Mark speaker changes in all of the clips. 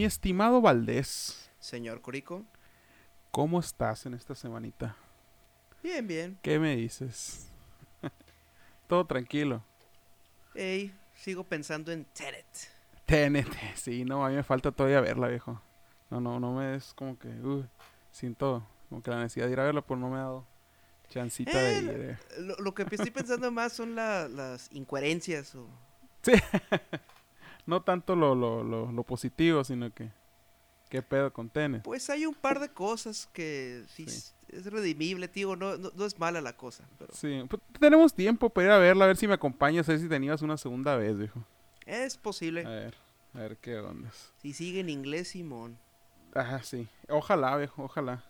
Speaker 1: Mi estimado Valdés,
Speaker 2: Señor Corico.
Speaker 1: ¿cómo estás en esta semanita?
Speaker 2: Bien, bien.
Speaker 1: ¿Qué me dices? Todo tranquilo.
Speaker 2: Ey, sigo pensando en Tenet.
Speaker 1: TNT, sí, no, a mí me falta todavía verla, viejo. No, no, no me es como que, uh, siento como que la necesidad de ir a verla, pero no me ha dado chancita de
Speaker 2: Eh,
Speaker 1: ir. eh.
Speaker 2: Lo, lo que estoy pensando más son la- las incoherencias o...
Speaker 1: Sí, no tanto lo, lo, lo, lo positivo, sino que, ¿qué pedo con Tenet?
Speaker 2: Pues hay un par de cosas que sí,
Speaker 1: Sí.
Speaker 2: s- es redimible, tío. No, no, no es mala la cosa, pero
Speaker 1: Sí, pues, tenemos tiempo para ir a verla, a ver si me acompañas, a ver si tenías una segunda vez, viejo.
Speaker 2: es posible.
Speaker 1: A ver, a ver qué onda.
Speaker 2: Si sigue en inglés, Simón.
Speaker 1: Ajá, sí. Ojalá, viejo, ojalá.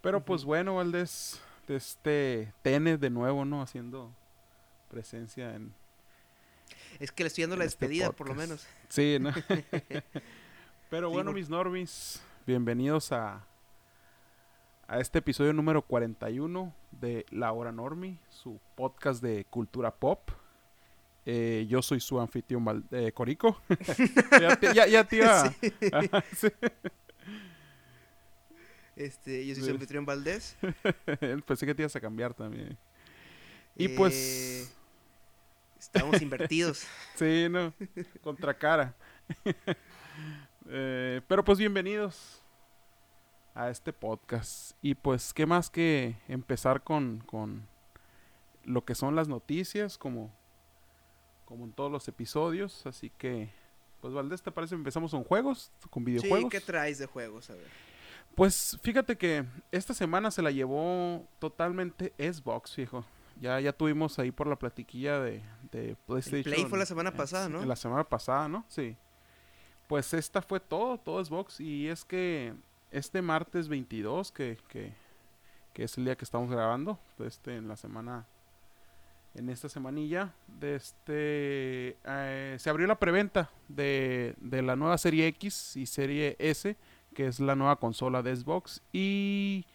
Speaker 1: Pero pues bueno, Valdés, de este Tenet de nuevo, ¿no? Haciendo presencia en...
Speaker 2: Es que le estoy dando la
Speaker 1: este
Speaker 2: despedida, por lo menos.
Speaker 1: Sí, ¿no? Pero
Speaker 2: Sí,
Speaker 1: bueno,
Speaker 2: por-
Speaker 1: mis normis, bienvenidos a, a este episodio número 41 de La Hora Normi, su podcast de cultura pop. Eh, yo soy su anfitrión Val- eh, Corico. ya, te, ya, ya te iba-
Speaker 2: Sí.
Speaker 1: Ajá, sí.
Speaker 2: Este, yo soy su anfitrión Valdés.
Speaker 1: Pensé que te ibas a cambiar también. Y pues...
Speaker 2: Estamos invertidos.
Speaker 1: Sí, no. Contra cara. Eh, pero pues bienvenidos a este podcast. Y pues, ¿qué más que empezar con, con lo que son las noticias, como, como en todos los episodios? Así que, pues Valdés, ¿te parece? Empezamos con juegos, con
Speaker 2: Sí,
Speaker 1: videojuegos.
Speaker 2: ¿qué traes de juegos? A ver.
Speaker 1: Pues fíjate que esta semana se la llevó totalmente Xbox, fijo. Ya, ya tuvimos ahí por la platiquilla de, de PlayStation.
Speaker 2: Play fue la semana
Speaker 1: eh,
Speaker 2: pasada, ¿no?
Speaker 1: La semana pasada, ¿no? Sí. Pues esta fue todo, todo Xbox. Y es que este martes 22, que, que, que es el día que estamos grabando, este, en la semana, en esta semanilla, de este, eh, se abrió la preventa de, de la nueva serie X y serie S, que es la nueva consola de Xbox. Y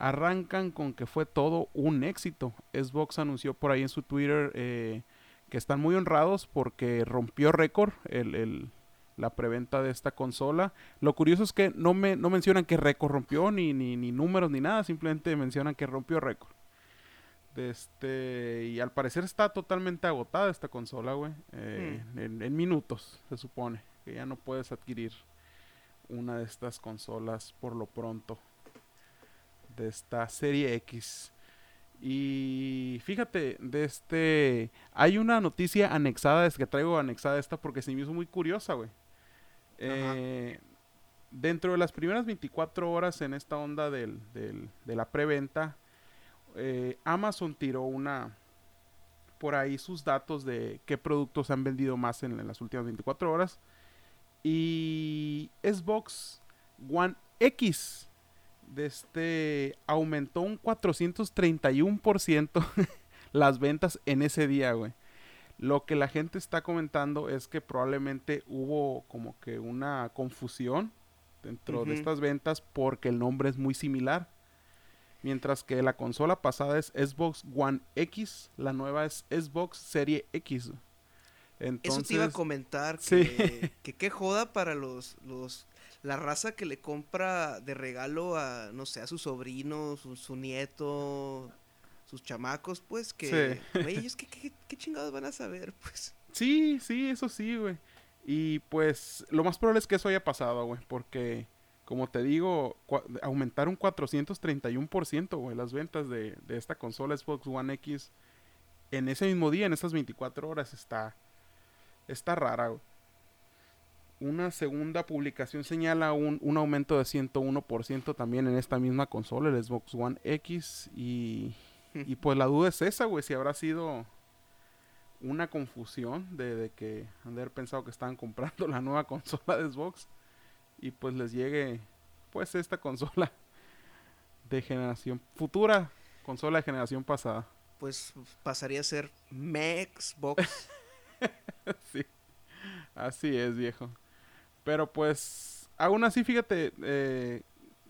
Speaker 1: arrancan con que fue todo un éxito. Xbox anunció por ahí en su Twitter eh, que están muy honrados porque rompió récord el, el- la preventa de esta consola. Lo curioso es que no, me, no mencionan qué récord rompió, ni, ni, ni números, ni nada, simplemente mencionan que rompió récord. Este, y al parecer está totalmente agotada esta consola, güey. eh, en, en minutos, se supone. Que ya no puedes adquirir una de estas consolas por lo pronto. De esta serie X. Y fíjate, de este. Hay una noticia anexada, es que traigo anexada esta porque se me hizo muy curiosa, güey. Eh, dentro de las primeras 24 horas en esta onda del, del- de la preventa, eh, Amazon tiró una. Por ahí sus datos de qué productos han vendido más en, en las últimas 24 horas. Y Xbox One X de este aumentó un 431% las ventas en ese día, güey. Lo que la gente está comentando es que probablemente hubo como que una confusión dentro de estas ventas porque el nombre es muy similar. Mientras que la consola pasada es Xbox One X, la nueva es Xbox Serie X. Entonces,
Speaker 2: Eso te iba a comentar
Speaker 1: sí.
Speaker 2: que, que qué joda para los, los la raza que le compra de regalo a no sé a su sobrino, su, su nieto, sus chamacos, pues que
Speaker 1: Sí.
Speaker 2: güey, ellos qué, qué, qué chingados van a saber, pues.
Speaker 1: Sí, sí, eso sí, güey. Y pues lo más probable es que eso haya pasado, güey, porque como te digo, aumentaron 431%, güey, las ventas de, de esta consola Xbox One X en ese mismo día, en esas 24 horas, está, está rara, güey. Una segunda publicación señala un, un aumento de 101% también en esta misma consola, el Xbox One X. Y, y pues la duda es esa, güey, si habrá sido una confusión de, de que han de haber pensado que estaban comprando la nueva consola de Xbox y pues les llegue pues esta consola de generación futura, consola de generación pasada.
Speaker 2: Pues pasaría a ser Xbox.
Speaker 1: sí, así es, viejo. Pero pues, aún así, fíjate, eh,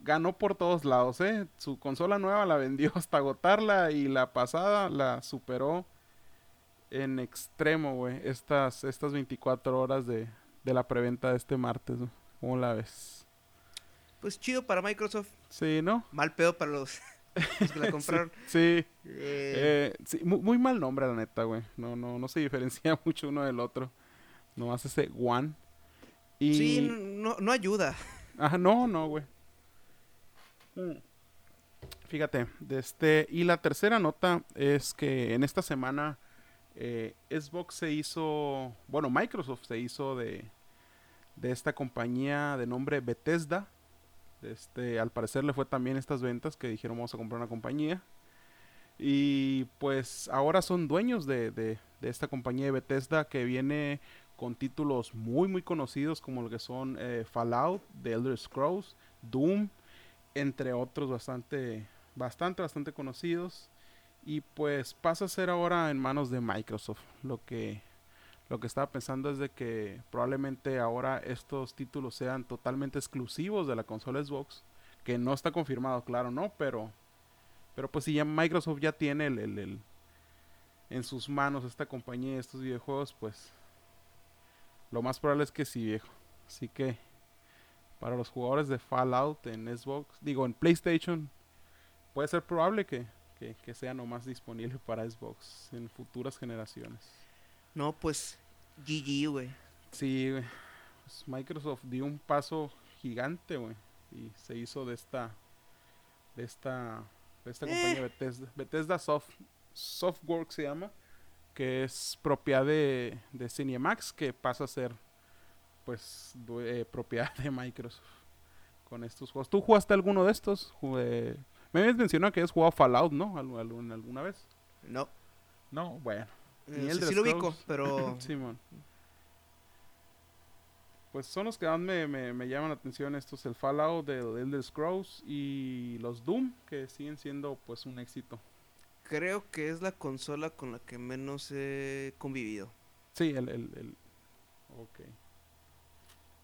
Speaker 1: ganó por todos lados, ¿eh? Su consola nueva la vendió hasta agotarla y la pasada la superó en extremo, güey. Estas, estas 24 horas de, de la preventa de este martes. ¿no? ¿Cómo la ves?
Speaker 2: Pues chido para Microsoft.
Speaker 1: Sí, ¿no?
Speaker 2: Mal pedo para los, los que la compraron.
Speaker 1: Sí.
Speaker 2: Eh,
Speaker 1: Eh, sí, mu- muy, mal nombre, la neta, güey. No, no, no se diferencia mucho uno del otro. Nomás ese One. Y...
Speaker 2: Sí, no, no ayuda.
Speaker 1: Ajá, no, no, güey. Mm. Fíjate, de este, y la tercera nota es que en esta semana eh, Xbox se hizo, bueno, Microsoft se hizo de, de esta compañía de nombre Bethesda. Este, al parecer le fue también estas ventas que dijeron vamos a comprar una compañía. Y pues ahora son dueños de, de- de esta compañía de Bethesda que viene con títulos muy muy conocidos como lo que son eh, Fallout, The Elder Scrolls, Doom, entre otros bastante, bastante, bastante conocidos. Y pues pasa a ser ahora en manos de Microsoft. Lo que, lo que estaba pensando es de que probablemente ahora estos títulos sean totalmente exclusivos de la consola Xbox. Que no está confirmado, claro, ¿no? Pero, pero pues si ya Microsoft ya tiene el, el- el- en sus manos esta compañía estos videojuegos, pues lo más probable es que sí, viejo. Así que para los jugadores de Fallout en Xbox, digo en PlayStation, puede ser probable que, que, que sea nomás disponible para Xbox en futuras generaciones.
Speaker 2: No, pues GG, güey.
Speaker 1: Sí, güey. Pues Microsoft dio un paso gigante, güey. Y se hizo de esta. De esta. De esta
Speaker 2: Eh.
Speaker 1: compañía Bethesda. Bethesda Soft, Softworks se llama. Que es propiedad de, de Cinemax. Que pasa a ser. Pues. eh, propiedad de Microsoft. Con estos juegos. ¿Tú jugaste alguno de estos? Jugué- Me habías mencionado que has jugado Fallout, ¿no? Algún- ¿Alguna vez?
Speaker 2: No.
Speaker 1: No, bueno.
Speaker 2: Eh,
Speaker 1: Ni
Speaker 2: sí,
Speaker 1: Elder
Speaker 2: sí lo ubico, pero
Speaker 1: Simón. Pues son los que más me, me, me llaman la atención estos, el Fallout, el Elder Scrolls y los Doom, que siguen siendo pues un éxito.
Speaker 2: Creo que es la consola con la que menos he convivido.
Speaker 1: Sí, el, el, el- Ok.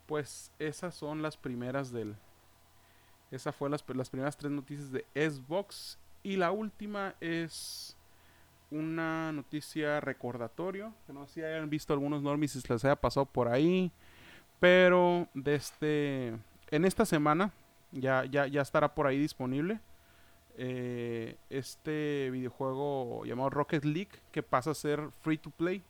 Speaker 1: Pues esas son las primeras del... Esa fue las, las primeras tres noticias de Xbox. Y la última es una noticia recordatorio. Que no sé si hayan visto algunos normies si les haya pasado por ahí. Pero de este... En esta semana ya, ya, ya estará por ahí disponible. Eh, este videojuego llamado Rocket League. Que pasa a ser free to play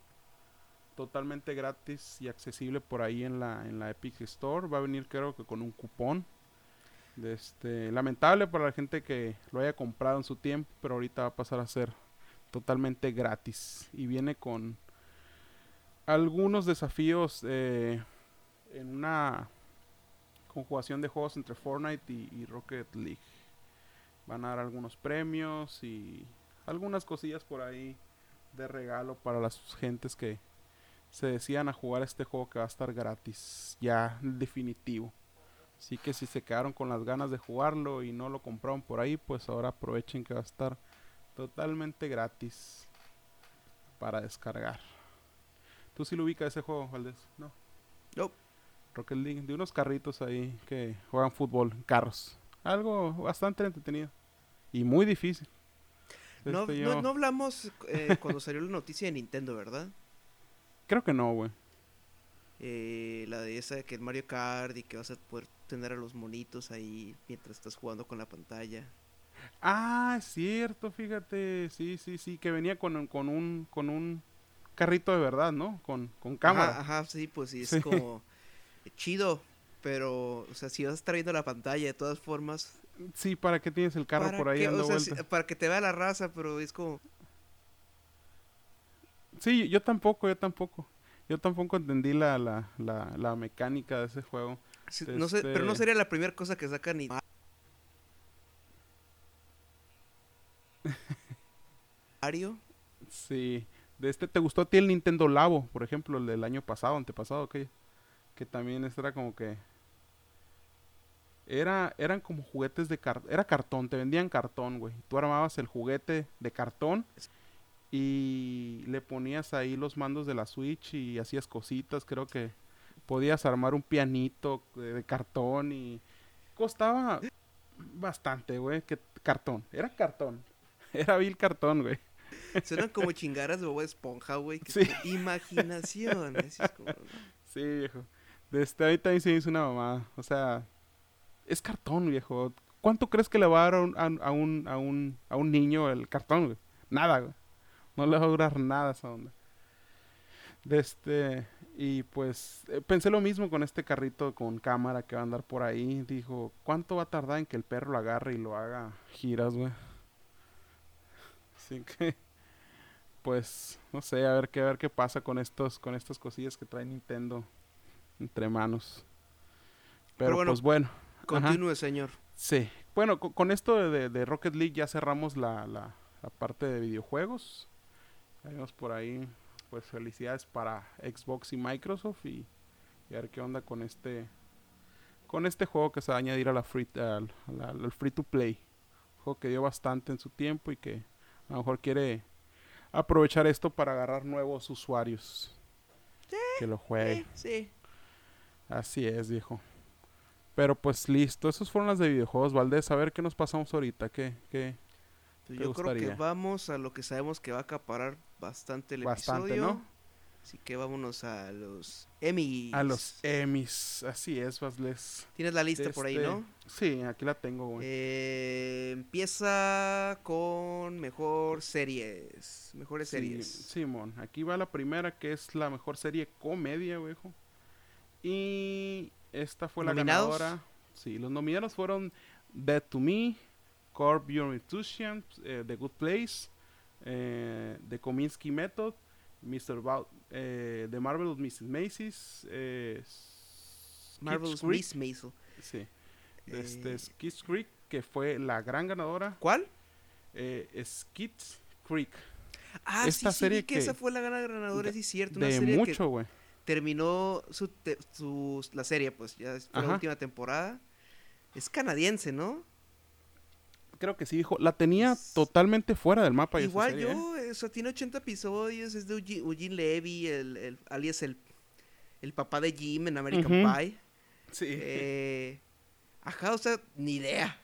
Speaker 1: totalmente gratis y accesible por ahí en la, en la Epic Store. Va a venir creo que con un cupón. De este, lamentable para la gente que lo haya comprado en su tiempo, pero ahorita va a pasar a ser totalmente gratis. Y viene con algunos desafíos eh, en una conjugación de juegos entre Fortnite y, y Rocket League. Van a dar algunos premios y algunas cosillas por ahí de regalo para las gentes que, se decían a jugar este juego que va a estar gratis, ya definitivo. Así que si se quedaron con las ganas de jugarlo y no lo compraron por ahí, pues ahora aprovechen que va a estar totalmente gratis para descargar. ¿Tú sí lo ubicas ese juego, Valdés? No.
Speaker 2: No.
Speaker 1: Rocket League, de unos carritos ahí que juegan fútbol, carros. Algo bastante entretenido y muy difícil.
Speaker 2: No,
Speaker 1: Este,
Speaker 2: no,
Speaker 1: yo-
Speaker 2: no hablamos eh, cuando salió la noticia de Nintendo, ¿verdad?
Speaker 1: Creo que no, güey.
Speaker 2: Eh, la de esa que es Mario Kart y que vas a poder tener a los monitos ahí mientras estás jugando con la pantalla.
Speaker 1: Ah, es cierto, fíjate, sí, sí, sí, que venía con, un- con un con un carrito de verdad, ¿no? Con, con cámara.
Speaker 2: Ajá, ajá, sí, pues sí, es
Speaker 1: Sí.
Speaker 2: como chido, pero, o sea, si vas a estar viendo la pantalla de todas formas.
Speaker 1: Sí, ¿para qué tienes el carro
Speaker 2: ¿para
Speaker 1: por ahí
Speaker 2: qué?
Speaker 1: dando
Speaker 2: O sea,
Speaker 1: vuelta?
Speaker 2: sí, para que te vea la raza, pero es como,
Speaker 1: Sí, yo tampoco, yo tampoco. Yo tampoco entendí la, la, la, la mecánica de ese juego.
Speaker 2: sí, no sé, pero no
Speaker 1: Este-
Speaker 2: sería la primera cosa que sacan ni Mario.
Speaker 1: Sí. De este, ¿te gustó a ti el Nintendo Labo, por ejemplo, el del año pasado, antepasado, que, que también este era como que era eran como juguetes de cartón, era cartón, te vendían cartón, güey. Tú armabas el juguete de cartón y le ponías ahí los mandos de la Switch y hacías cositas, creo que podías armar un pianito de, cartón y costaba bastante, güey, que cartón, era cartón. Era vil cartón, güey.
Speaker 2: Suenan como chingaras de Esponja, güey. que
Speaker 1: Sí.
Speaker 2: Imaginación. así es como,
Speaker 1: Sí, viejo. De este, ahí también se hizo una mamá. O sea, es cartón, viejo. ¿Cuánto crees que le va a dar a un, a, un, a un, a un niño el cartón, güey? Nada, güey. No le va a durar nada esa onda. De este, y pues eh, pensé lo mismo con este carrito con cámara que va a andar por ahí. Dijo, ¿cuánto va a tardar en que el perro lo agarre y lo haga giras, güey? Así que, pues, no sé, a ver qué, a ver qué pasa con estos, con estas cosillas que trae Nintendo entre manos. Pero, pues bueno.
Speaker 2: Continúe, señor.
Speaker 1: Sí. Bueno, con, esto de, de, Rocket League ya cerramos la, la, la parte de videojuegos. Vemos por ahí, pues felicidades para Xbox y Microsoft y, a ver qué onda con este con este juego que se va a añadir a la free, al, free to play. Un juego que dio bastante en su tiempo y que a lo mejor quiere aprovechar esto para agarrar nuevos usuarios que lo jueguen.
Speaker 2: Sí,
Speaker 1: Así es, viejo. Pero pues listo, esos fueron las de videojuegos, Valdés. A ver qué nos pasamos ahorita, qué, qué,
Speaker 2: pues yo creo que vamos a lo que sabemos que va a acaparar bastante el bastante, episodio. ¿no? Así que vámonos a los Emmys.
Speaker 1: A los Emmys, así es, Vasles.
Speaker 2: Tienes la lista por ahí, ¿no?
Speaker 1: Este, sí, aquí la tengo, güey.
Speaker 2: Eh, empieza con mejor series, mejores series.
Speaker 1: Simón, aquí va la primera que es la mejor serie comedia, güey. Y esta fue la ganadora. Sí, los nominados fueron Dead to Me, Corp Your Enthusiasm, eh, The Good Place, eh, The Kominsky Method, Mr. Eh, The Marvelous Mrs. Macy's, eh,
Speaker 2: Marvelous Miss Maisel.
Speaker 1: Sí. Este, Skits Creek, que fue la gran ganadora.
Speaker 2: ¿Cuál?
Speaker 1: Eh, Skits Creek.
Speaker 2: Ah, Esta sí, serie sí, que, esa fue la gran ganadora, sí, cierto.
Speaker 1: Una de serie mucho, güey.
Speaker 2: Terminó su, su, la serie, pues, ya fue la última temporada. Es canadiense, ¿no?
Speaker 1: creo que sí, dijo. La tenía totalmente fuera del mapa.
Speaker 2: Igual yo, ¿eh? o tiene 80 episodios, es de Eugene, Levy, el, el, alias el, el papá de Jim en American Pie.
Speaker 1: Sí.
Speaker 2: Eh, ajá, o sea, ni idea.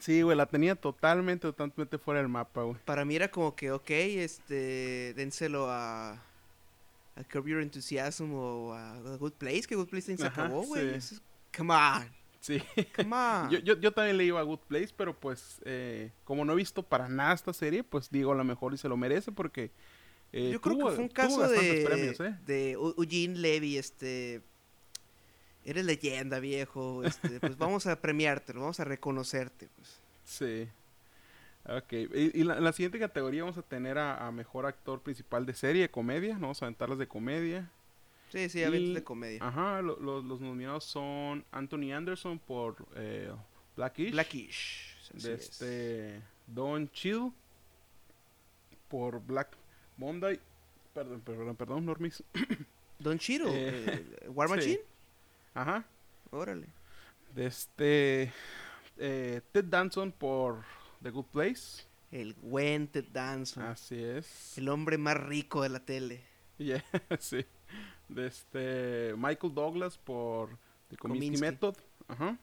Speaker 1: Sí, güey, la tenía totalmente, totalmente fuera del mapa, güey.
Speaker 2: Para mí era como que, ok, este, dénselo a, a Curb Your Enthusiasm o a, Good Place, que Good Place se acabó, güey. Come on.
Speaker 1: Sí. Yo, yo, yo, también le iba a Good Place, pero pues eh, como no he visto para nada esta serie, pues digo a lo mejor y se lo merece porque...
Speaker 2: Eh, yo creo que fue un caso de, premios, ¿eh? de Eugene Levy, este... Eres leyenda, viejo. Este, pues vamos a premiarte, vamos a reconocerte. Pues.
Speaker 1: Sí. Ok. Y, y la, la, siguiente categoría vamos a tener a, a, mejor actor principal de serie, comedia. ¿no? Vamos a aventarlas de comedia.
Speaker 2: Sí, sí, eventos de comedia.
Speaker 1: Ajá, los nominados son Anthony Anderson por eh, Blackish.
Speaker 2: Blackish.
Speaker 1: De este Don Chill por Black Monday. Perdón, perdón, perdón, Normis.
Speaker 2: Don Chill, eh, eh, War Machine.
Speaker 1: Ajá.
Speaker 2: Órale.
Speaker 1: De este eh, Ted Danson por The Good Place.
Speaker 2: El buen Ted Danson.
Speaker 1: Así es.
Speaker 2: El hombre más rico de la tele.
Speaker 1: Yeah, sí de este Michael Douglas por The Comiskey Method, ajá.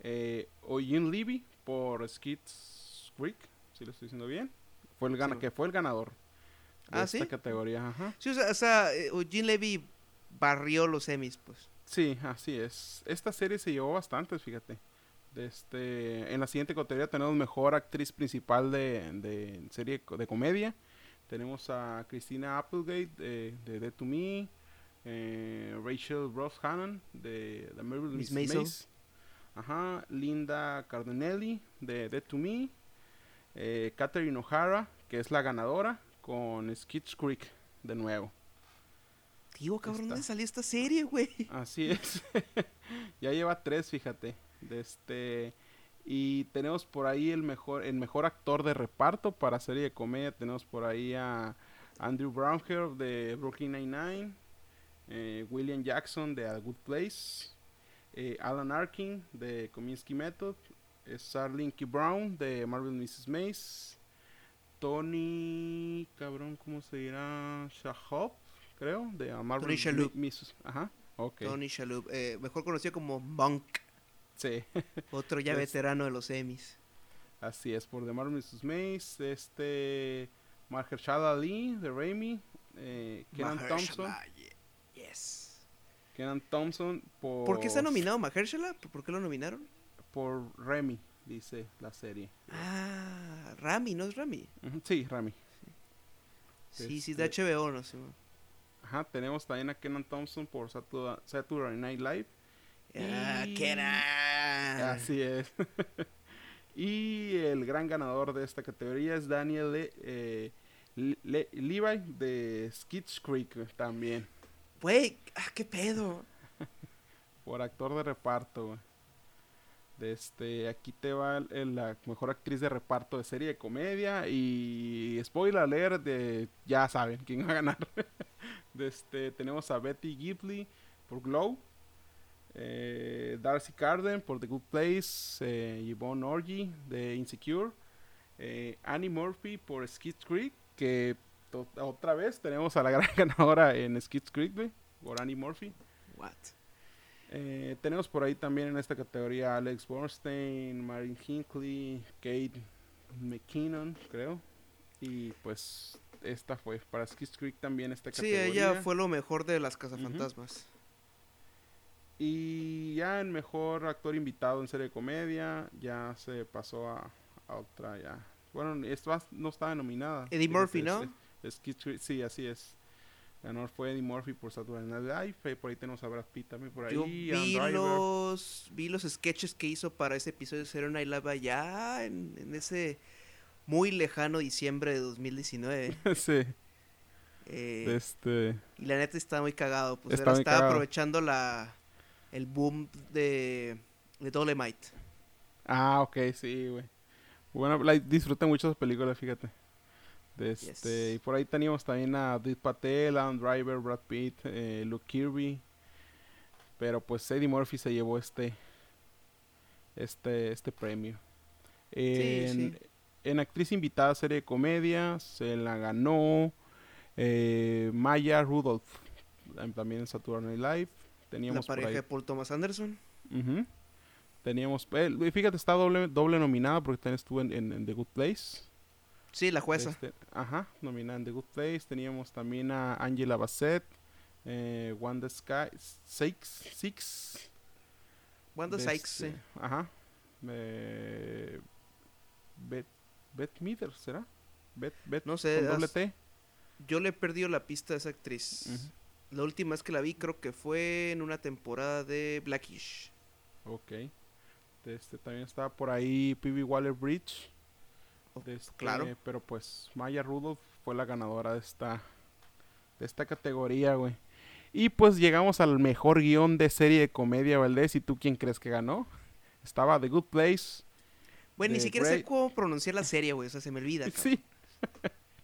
Speaker 1: Eh, Levy por Skits Creek, si lo estoy diciendo bien, fue el gana que fue el ganador de ¿Ah, esta categoría, ajá.
Speaker 2: Sí, o sea, eh, Levy barrió los semis, pues.
Speaker 1: Sí, así es. Esta serie se llevó bastantes, fíjate. Este, en la siguiente categoría tenemos mejor actriz principal de, de serie de comedia. Tenemos a Christina Applegate de, de Dead to Me, eh, Rachel Ross Hannon de The Marvel Miss Mace. Ajá, Linda Cardinelli de Dead to Me. Eh, Catherine O'Hara, que es la ganadora, con Skits Creek de nuevo.
Speaker 2: Tío, cabrón, ¿dónde salió esta serie, güey?
Speaker 1: Así es. ya lleva tres, fíjate. De este. Y tenemos por ahí el mejor, el mejor actor de reparto para serie de comedia. Tenemos por ahí a Andrew Brownhair de Brooklyn Nine-Nine. Eh, William Jackson de A Good Place, eh, Alan Arkin de Kominsky Method, eh, Sarlinky Brown de Marvel Mrs. Mace, Tony, cabrón, ¿cómo se dirá? Shahop, creo, de Marvel
Speaker 2: Tony Shalhoub.
Speaker 1: Ajá, ok.
Speaker 2: Tony Shalhoub, mejor conocido como Monk.
Speaker 1: Sí.
Speaker 2: Otro ya veterano de los Emmys.
Speaker 1: Así es, por The Marvel Mrs. Mace, este... Mahershala Ali de Raimi, eh, Kenan Thompson. Kenan Thompson por...
Speaker 2: ¿Por qué está nominado Mahershala? ¿Por qué lo nominaron?
Speaker 1: Por Remy, dice la serie.
Speaker 2: Ah, Rami, ¿no es Rami?
Speaker 1: Sí, Remy.
Speaker 2: Sí, sí, de
Speaker 1: Este-
Speaker 2: HBO, no sé.
Speaker 1: Ajá, tenemos también a Kenan Thompson por Saturday Night Live.
Speaker 2: Ah,
Speaker 1: Y-
Speaker 2: Kenan.
Speaker 1: Así es. y el gran ganador de esta categoría es Daniel Le- eh, Le- Le- Levi de Skits Creek también.
Speaker 2: Güey, ah, qué pedo.
Speaker 1: Por actor de reparto, güey. Este, aquí te va la mejor actriz de reparto de serie de comedia. Y spoiler alert de ya saben quién va a ganar. este, tenemos a Betty Gibley por Glow. Eh, Darcy Carden por The Good Place. Eh, Yvonne Orgy de Insecure. eh, Annie Murphy por Skid Creek. Que otra vez tenemos a la gran ganadora en Skid Creek, güey, por Annie Murphy.
Speaker 2: What?
Speaker 1: Eh, tenemos por ahí también en esta categoría Alex Borstein, Marin Hinckley, Kate McKinnon, creo. Y pues esta fue para Skis Creek también esta
Speaker 2: Sí,
Speaker 1: categoría.
Speaker 2: ella fue lo mejor de las cazafantasmas.
Speaker 1: Y ya en mejor actor invitado en serie de comedia, ya se pasó a, a otra ya. Bueno, esta no estaba nominada.
Speaker 2: Eddie Murphy, ¿no?
Speaker 1: este, Skid Creek, sí, así es. Ganador fue Eddie Murphy por Saturday Night Live. Por ahí tenemos a Brad Pitt también por ahí.
Speaker 2: Yo vi los, vi los sketches que hizo para ese episodio de Saturday Night Live allá en, en ese muy lejano diciembre de 2019.
Speaker 1: sí.
Speaker 2: eh,
Speaker 1: este.
Speaker 2: y la neta estaba muy cagado. Pues era-
Speaker 1: muy
Speaker 2: estaba
Speaker 1: cagado.
Speaker 2: aprovechando la el boom de, de Dolemite.
Speaker 1: Ah, ok, sí, güey. Bueno, la disfruté mucho esa película, fíjate. De este,
Speaker 2: Yes.
Speaker 1: Y por ahí teníamos también a Deep Patel, Adam Driver, Brad Pitt, eh, Luke Kirby. Pero pues Eddie Murphy se llevó este este este premio. En,
Speaker 2: sí.
Speaker 1: en actriz invitada a serie de comedia se la ganó eh, Maya Rudolph. También en Saturday Night Live.
Speaker 2: La
Speaker 1: Teníamos por
Speaker 2: pareja
Speaker 1: ahí
Speaker 2: de Paul Thomas Anderson.
Speaker 1: Ujú. Teníamos, eh, fíjate, está doble, doble nominada porque también estuvo en, en- en The Good Place.
Speaker 2: Sí, la jueza.
Speaker 1: Este, ajá, nominada en The Good Place. Teníamos también a Angela Bassett, eh, Wanda Sky, Six, Six.
Speaker 2: Wanda Sykes,
Speaker 1: este,
Speaker 2: sí.
Speaker 1: Ajá. Eh, Beth, Beth Meader, ¿será? Beth, Beth
Speaker 2: No sé,
Speaker 1: con doble T.
Speaker 2: Yo le he perdido la pista a esa actriz.
Speaker 1: Ujú.
Speaker 2: La última vez que la vi creo que fue en una temporada de Blackish.
Speaker 1: Ok. Este, también estaba por ahí P.B. Waller Bridge. Este,
Speaker 2: claro.
Speaker 1: Pero pues Maya Rudolph fue la ganadora de esta de esta categoría, güey. Y pues llegamos al mejor guion de serie de comedia, Valdés. ¿Y tú quién crees que ganó? Estaba The Good Place.
Speaker 2: Bueno, ni siquiera sé cómo pronunciar la serie, güey. O sea, se me olvida. cabrón.
Speaker 1: Sí.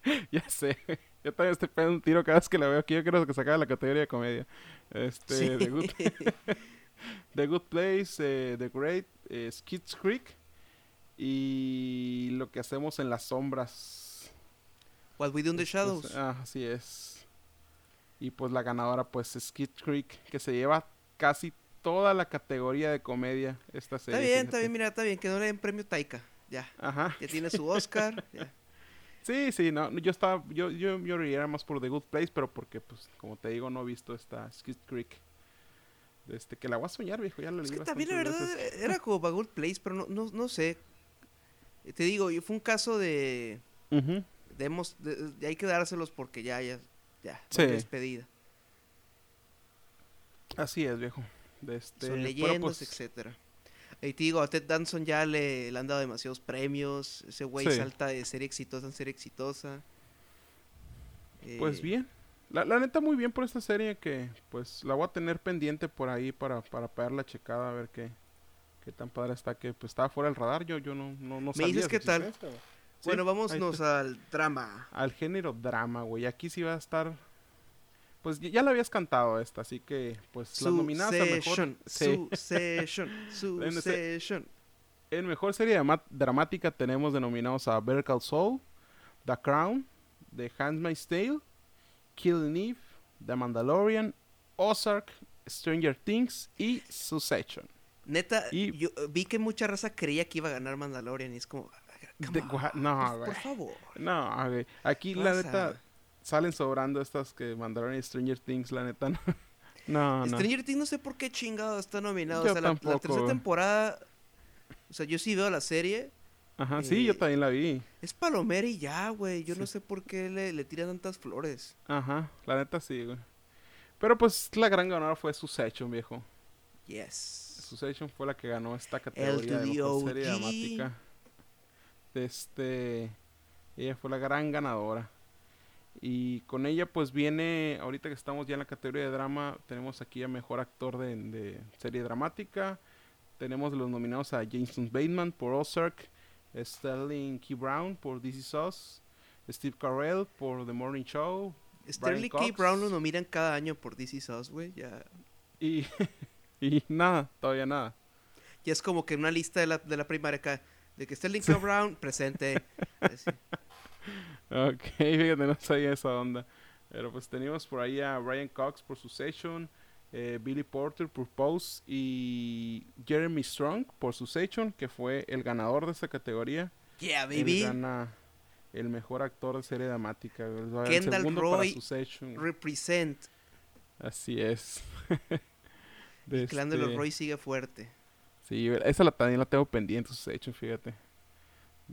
Speaker 1: ya sé. Yo también estoy pegando un tiro cada vez que la veo aquí. Yo quiero que se acabe la categoría de comedia. Este,
Speaker 2: Sí.
Speaker 1: The, Good, The Good Place, eh, The Great, eh, Skits Creek. Y lo que hacemos en las sombras.
Speaker 2: What We Do in the
Speaker 1: Pues,
Speaker 2: Shadows.
Speaker 1: ah, así es. Y pues la ganadora pues es Skid Creek, que se lleva casi toda la categoría de comedia esta serie.
Speaker 2: está bien,
Speaker 1: fíjate.
Speaker 2: está bien, mira, está bien. Que no le den premio Taika. Ya.
Speaker 1: Ajá.
Speaker 2: Ya tiene su Oscar. ya.
Speaker 1: Sí, sí, no, yo estaba, yo, yo, yo iría más por The Good Place, pero porque, pues, como te digo, no he visto esta Skid Creek. Este, que la voy a soñar, viejo, ya la
Speaker 2: Es
Speaker 1: leí
Speaker 2: que también, la verdad,
Speaker 1: veces.
Speaker 2: era como para Good Place, pero no, no, no sé. Te digo, fue un caso de. Demos, de, de- hay que dárselos porque ya, ya, ya.
Speaker 1: Sí.
Speaker 2: Despedida.
Speaker 1: Así es, viejo. De este,
Speaker 2: Son
Speaker 1: pero,
Speaker 2: leyendas,
Speaker 1: pues,
Speaker 2: etcétera. Y te digo, a Ted Danson ya le, le han dado demasiados premios. Ese güey
Speaker 1: Sí.
Speaker 2: salta de serie exitosa en serie exitosa.
Speaker 1: Pues
Speaker 2: Eh,
Speaker 1: bien. La, la neta, muy bien por esta serie que, pues, la voy a tener pendiente por ahí para, para pegar la checada a ver qué, qué tan padre está. Que, pues, estaba fuera del radar. Yo, yo no, no, no
Speaker 2: ¿Me
Speaker 1: sabía
Speaker 2: dices
Speaker 1: si
Speaker 2: qué tal?
Speaker 1: Sí,
Speaker 2: Bueno, vámonos al drama.
Speaker 1: al género drama, güey. Aquí sí va a estar. Pues ya la habías cantado esta, así que, pues, las nominadas a mejor. Sí.
Speaker 2: Succession,
Speaker 1: En
Speaker 2: Succession.
Speaker 1: En mejor serie dramática tenemos denominados a Better Call Saul, The Crown, The Handmaid's Tale, Killing Eve, The Mandalorian, Ozark, Stranger Things y Succession.
Speaker 2: Neta,
Speaker 1: Y-
Speaker 2: yo eh, vi que mucha raza creía que iba a ganar Mandalorian y es como...
Speaker 1: De gua- no,
Speaker 2: por,
Speaker 1: güey.
Speaker 2: por favor.
Speaker 1: No, güey. Aquí la neta salen sobrando estas que Mandalorian y Stranger Things, la neta. No, No, no.
Speaker 2: Stranger Things no sé por qué chingado está nominado.
Speaker 1: Yo
Speaker 2: o sea, la- tercera temporada. O sea, yo sí veo la serie.
Speaker 1: Ajá, sí, yo
Speaker 2: Eh,
Speaker 1: también la vi.
Speaker 2: Es palomera y ya, güey. Yo no sé por qué le, le tiran tantas flores.
Speaker 1: Ajá, la neta sí, güey. Pero pues la gran ganadora fue Succession, viejo.
Speaker 2: Yes.
Speaker 1: Succession fue la que ganó esta categoría de mejor serie dramática. Este, ella fue la gran ganadora. Y con ella pues viene, ahorita que estamos ya en la categoría de drama, tenemos aquí a mejor actor de, de serie dramática. Tenemos los nominados a Jason Bateman por Ozark, Sterling Key Brown por This Is Us, Steve Carell por The Morning Show
Speaker 2: Sterling K.
Speaker 1: Cox.
Speaker 2: Brown lo nominan cada año por This Is Us, güey. Ya,
Speaker 1: y, y nada, todavía nada.
Speaker 2: ya es como que una lista de la, de la primaria acá. De que Sterling K. Brown presente.
Speaker 1: Ok, fíjate, no sabía esa onda. Pero pues teníamos por ahí a Brian Cox por Succession, eh, Billy Porter por Pose y Jeremy Strong por Succession, que fue el ganador de esta categoría.
Speaker 2: Yeah,
Speaker 1: Él
Speaker 2: baby.
Speaker 1: gana el mejor actor de serie dramática. El
Speaker 2: Kendall
Speaker 1: segundo
Speaker 2: Roy
Speaker 1: para Succession.
Speaker 2: Represent.
Speaker 1: Así es. De este-
Speaker 2: Roy sigue fuerte.
Speaker 1: Sí, esa la, también la tengo pendiente, Succession, fíjate.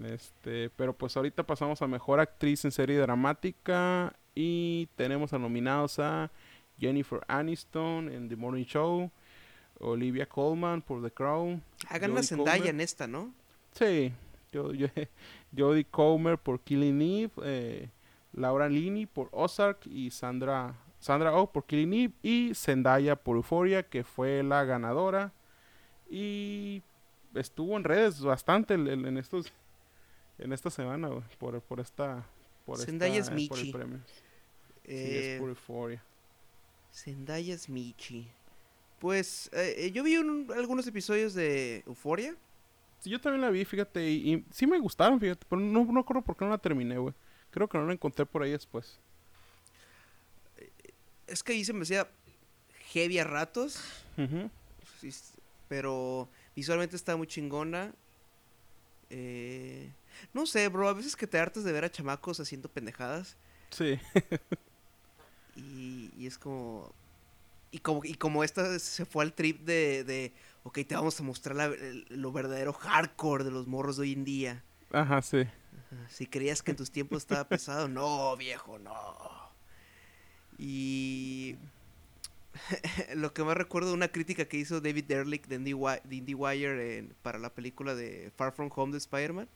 Speaker 1: Este, pero pues ahorita pasamos a mejor actriz en serie dramática y tenemos a nominados a Jennifer Aniston en The Morning Show, Olivia Colman por The Crown,
Speaker 2: Hagan
Speaker 1: Jodie
Speaker 2: Zendaya en esta, ¿no?
Speaker 1: sí, yo, yo- Jodie Comer por Killing Eve, eh, Laura Linney por Ozark y Sandra Sandra Oh por Killing Eve y Zendaya por Euphoria que fue la ganadora y estuvo en redes bastante en estos en esta semana güey, por, por esta por
Speaker 2: Zendaya
Speaker 1: esta-
Speaker 2: es
Speaker 1: por el
Speaker 2: Michi.
Speaker 1: premio. Sí,
Speaker 2: Eh,
Speaker 1: es por Euphoria.
Speaker 2: Zendaya es Michi. Pues eh, eh, yo vi un- algunos episodios de Euforia.
Speaker 1: Sí, yo también la vi, fíjate, y, y sí me gustaron, fíjate, pero no, no acuerdo por qué no la terminé, güey. Creo que no la encontré por ahí después.
Speaker 2: Es que ahí se me hacía heavy a ratos. Sí, s- pero visualmente está muy chingona. Eh, no sé, bro. A veces que te hartas de ver a chamacos haciendo pendejadas.
Speaker 1: Sí,
Speaker 2: Y, y es como. Y como, y como esta se fue al trip de, de ok, te vamos a mostrar la- el- lo verdadero hardcore de los morros de hoy en día.
Speaker 1: ajá, sí.
Speaker 2: Ajá, Si creías que en tus tiempos estaba pesado, no, viejo, no. Y lo que más recuerdo de una crítica que hizo David Derlick de IndieWire, de IndieWire en- para la película de Far From Home de Spider-Man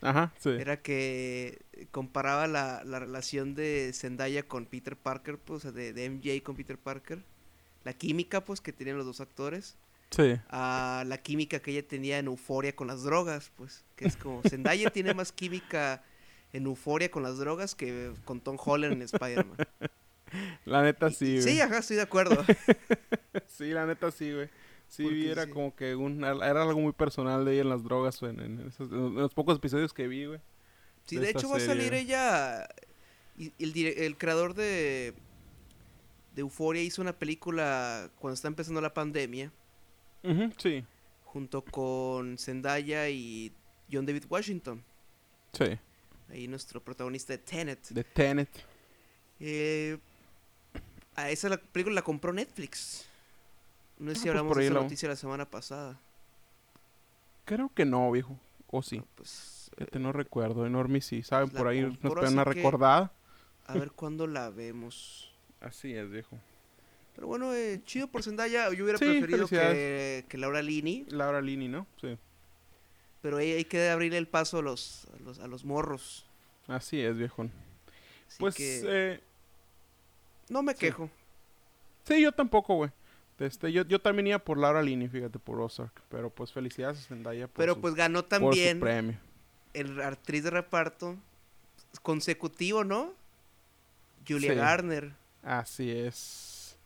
Speaker 1: Ajá, sí.
Speaker 2: era que comparaba la, la relación de Zendaya con Peter Parker, pues, o sea, de, de MJ con Peter Parker, la química, pues, que tenían los dos actores,
Speaker 1: Sí.
Speaker 2: a la química que ella tenía en Euforia con las drogas, pues, que es como Zendaya tiene más química en Euforia con las drogas que con Tom Holland en Spider-Man.
Speaker 1: La neta sí, güey.
Speaker 2: sí, ajá, estoy de acuerdo.
Speaker 1: Sí, la neta sí, güey. Sí,
Speaker 2: Porque
Speaker 1: era
Speaker 2: sí.
Speaker 1: como que un, era algo muy personal de ella en las drogas, en, en esos- en los pocos episodios que vi, güey.
Speaker 2: Sí,
Speaker 1: de
Speaker 2: hecho va a salir ella. el, el creador de. de Euforia hizo una película cuando está empezando la pandemia.
Speaker 1: Ujú, sí,
Speaker 2: Junto con Zendaya y John David Washington.
Speaker 1: sí.
Speaker 2: Ahí nuestro protagonista de Tenet.
Speaker 1: De Tenet.
Speaker 2: Eh, a esa la película la compró Netflix. No sé
Speaker 1: Ah,
Speaker 2: si
Speaker 1: pues
Speaker 2: hablamos de esa
Speaker 1: la-
Speaker 2: noticia la semana pasada.
Speaker 1: Creo que no, viejo. O sí.
Speaker 2: No, pues,
Speaker 1: Este no recuerdo. Enorme sí. ¿Saben?
Speaker 2: pues
Speaker 1: Por ahí nos pegan una recordada.
Speaker 2: a ver cuándo la vemos.
Speaker 1: Así es, viejo.
Speaker 2: Pero bueno, eh, chido por Zendaya. Yo hubiera
Speaker 1: Sí,
Speaker 2: preferido que, que Laura Linney.
Speaker 1: Laura Lini, ¿no? Sí.
Speaker 2: Pero ahí hay que abrirle el paso a los, a los, a los morros.
Speaker 1: Así es, viejo.
Speaker 2: Así
Speaker 1: Pues,
Speaker 2: que
Speaker 1: eh,
Speaker 2: no me
Speaker 1: sí.
Speaker 2: quejo.
Speaker 1: sí, yo tampoco, güey. Este, yo, yo también iba por Laura Lini, fíjate, por Ozark. Pero pues felicidades a Zendaya por,
Speaker 2: Pero
Speaker 1: su,
Speaker 2: pues ganó
Speaker 1: su
Speaker 2: también
Speaker 1: premio.
Speaker 2: el actriz de reparto consecutivo, ¿no? Julia
Speaker 1: Sí.
Speaker 2: Garner.
Speaker 1: Así es.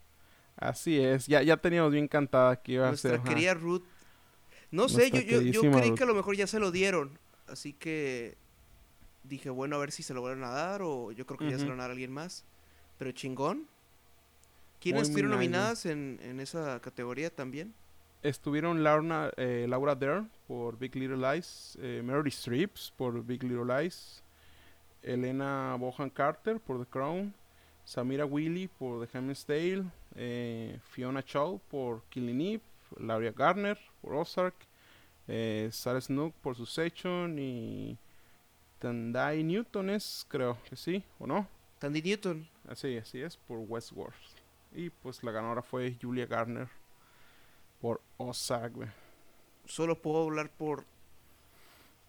Speaker 1: Así es. Ya, ya teníamos bien cantada que iba a
Speaker 2: Nuestra
Speaker 1: ser. ajá.
Speaker 2: querida Ruth. No sé, yo,
Speaker 1: Nuestra
Speaker 2: yo, yo creí
Speaker 1: Ruth.
Speaker 2: que a lo mejor ya se lo dieron. Así que dije, bueno, a ver si se lo van a dar o yo creo que ya se lo van a dar a alguien más. Pero chingón. ¿Quiénes estuvieron nominadas en, en esa categoría también?
Speaker 1: Estuvieron Laura, eh, Laura Dern por Big Little Lies, eh, Meryl Streep por Big Little Lies, Elena Bohan Carter por The Crown, Samira Willy por The Handmaid's Tale, eh, Fiona Shaw por Killing Eve, Lauria Garner por Ozark, eh, Sarah Snook por Succession y Tandai Newton es, creo que sí, ¿o no?
Speaker 2: Tandy Newton.
Speaker 1: Así, así es, por Westworld. Y pues la ganadora fue Julia Garner por Ozark, güey.
Speaker 2: Solo puedo hablar por...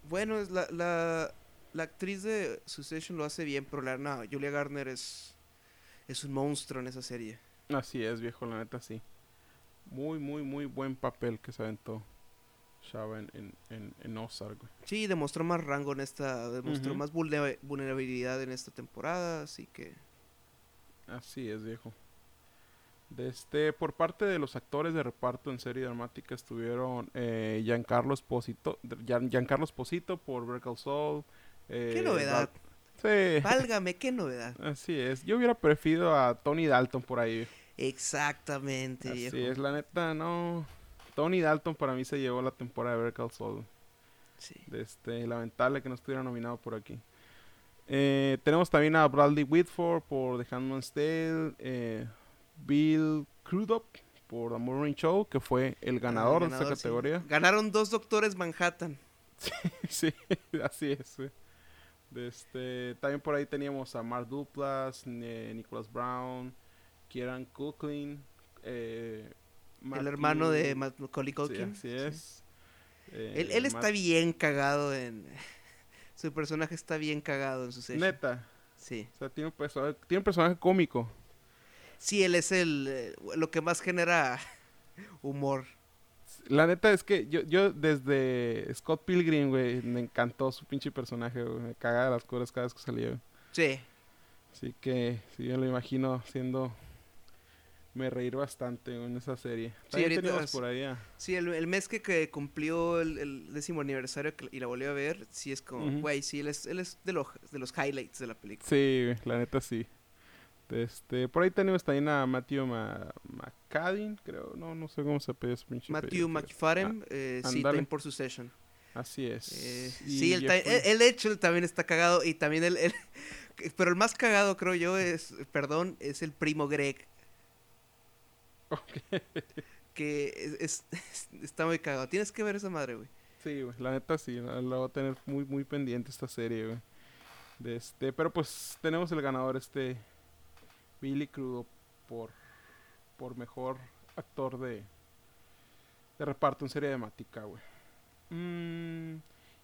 Speaker 2: Bueno, es la, la, la actriz de Succession lo hace bien, pero la no, Julia Garner es, es un monstruo en esa serie.
Speaker 1: Así es, viejo, la neta sí. Muy, muy, muy buen papel que se aventó Shava en, en, en, en Ozark, güey.
Speaker 2: Sí, demostró más rango en esta, demostró más vulnera- vulnerabilidad en esta temporada, así que...
Speaker 1: Así es, viejo. De este, por parte de los actores de reparto en serie dramática estuvieron eh, Giancarlo Esposito, Gian- Giancarlo Esposito por Call Saul. eh,
Speaker 2: ¡Qué novedad!
Speaker 1: Sí,
Speaker 2: Válgame, qué novedad.
Speaker 1: así es. Yo hubiera preferido a Tony Dalton por ahí.
Speaker 2: Exactamente,
Speaker 1: Así
Speaker 2: viejo.
Speaker 1: es, la neta, no. Tony Dalton para mí se llevó la temporada de Call Saul.
Speaker 2: Sí.
Speaker 1: De este, lamentable que no estuviera nominado por aquí. Eh, tenemos también a Bradley Whitford por The Handmaid's Tale, eh, Bill Crudup por The Morning Show, que fue el ganador,
Speaker 2: Ah,
Speaker 1: de esta
Speaker 2: sí.
Speaker 1: categoría.
Speaker 2: Ganaron dos doctores Manhattan.
Speaker 1: sí, así es. este, también por ahí teníamos a Mark Duplass, eh, Nicholas Brown, Kieran Culkin, eh,
Speaker 2: el hermano de Macaulay
Speaker 1: Sí,
Speaker 2: Culkin.
Speaker 1: así
Speaker 2: Sí.
Speaker 1: es.
Speaker 2: Él,
Speaker 1: Eh,
Speaker 2: él está bien cagado en... Su personaje está bien cagado en su serie.
Speaker 1: Neta,
Speaker 2: Sí.
Speaker 1: o sea, tiene un tiene un personaje cómico.
Speaker 2: Sí, él es el... eh, lo que más genera humor.
Speaker 1: La neta es que yo, yo desde Scott Pilgrim, güey, me encantó su pinche personaje, güey. Me cagaba de las curas cada vez que salía, güey.
Speaker 2: Sí.
Speaker 1: Así que, sí, yo lo imagino siendo... Me reír bastante en esa serie. También
Speaker 2: ahorita
Speaker 1: por ahí a-
Speaker 2: Sí, el, el mes que, que cumplió el, el décimo aniversario y la volvió a ver, sí es como, güey, sí, él es, él es de, los, de los highlights de la película.
Speaker 1: Sí, la neta sí. Este, por ahí tenemos también a Matthew Ma McCadden, creo. No, no sé cómo se pide su pinche
Speaker 2: Matthew McFarren, eh, sí,
Speaker 1: ándale.
Speaker 2: también por su session.
Speaker 1: Así es.
Speaker 2: Eh, sí, el, el, hecho él también está cagado y también el, el- Pero el más cagado, creo yo, es, perdón, es el primo Greg,
Speaker 1: Ok.
Speaker 2: que es, es- está muy cagado. Tienes que ver esa madre, güey.
Speaker 1: Sí, güey, la neta sí, la, la voy a tener muy, muy pendiente esta serie, güey. De este, pero pues tenemos el ganador, este Billy Crudo, por, por mejor actor de, de reparto en serie dramática, güey. Mm,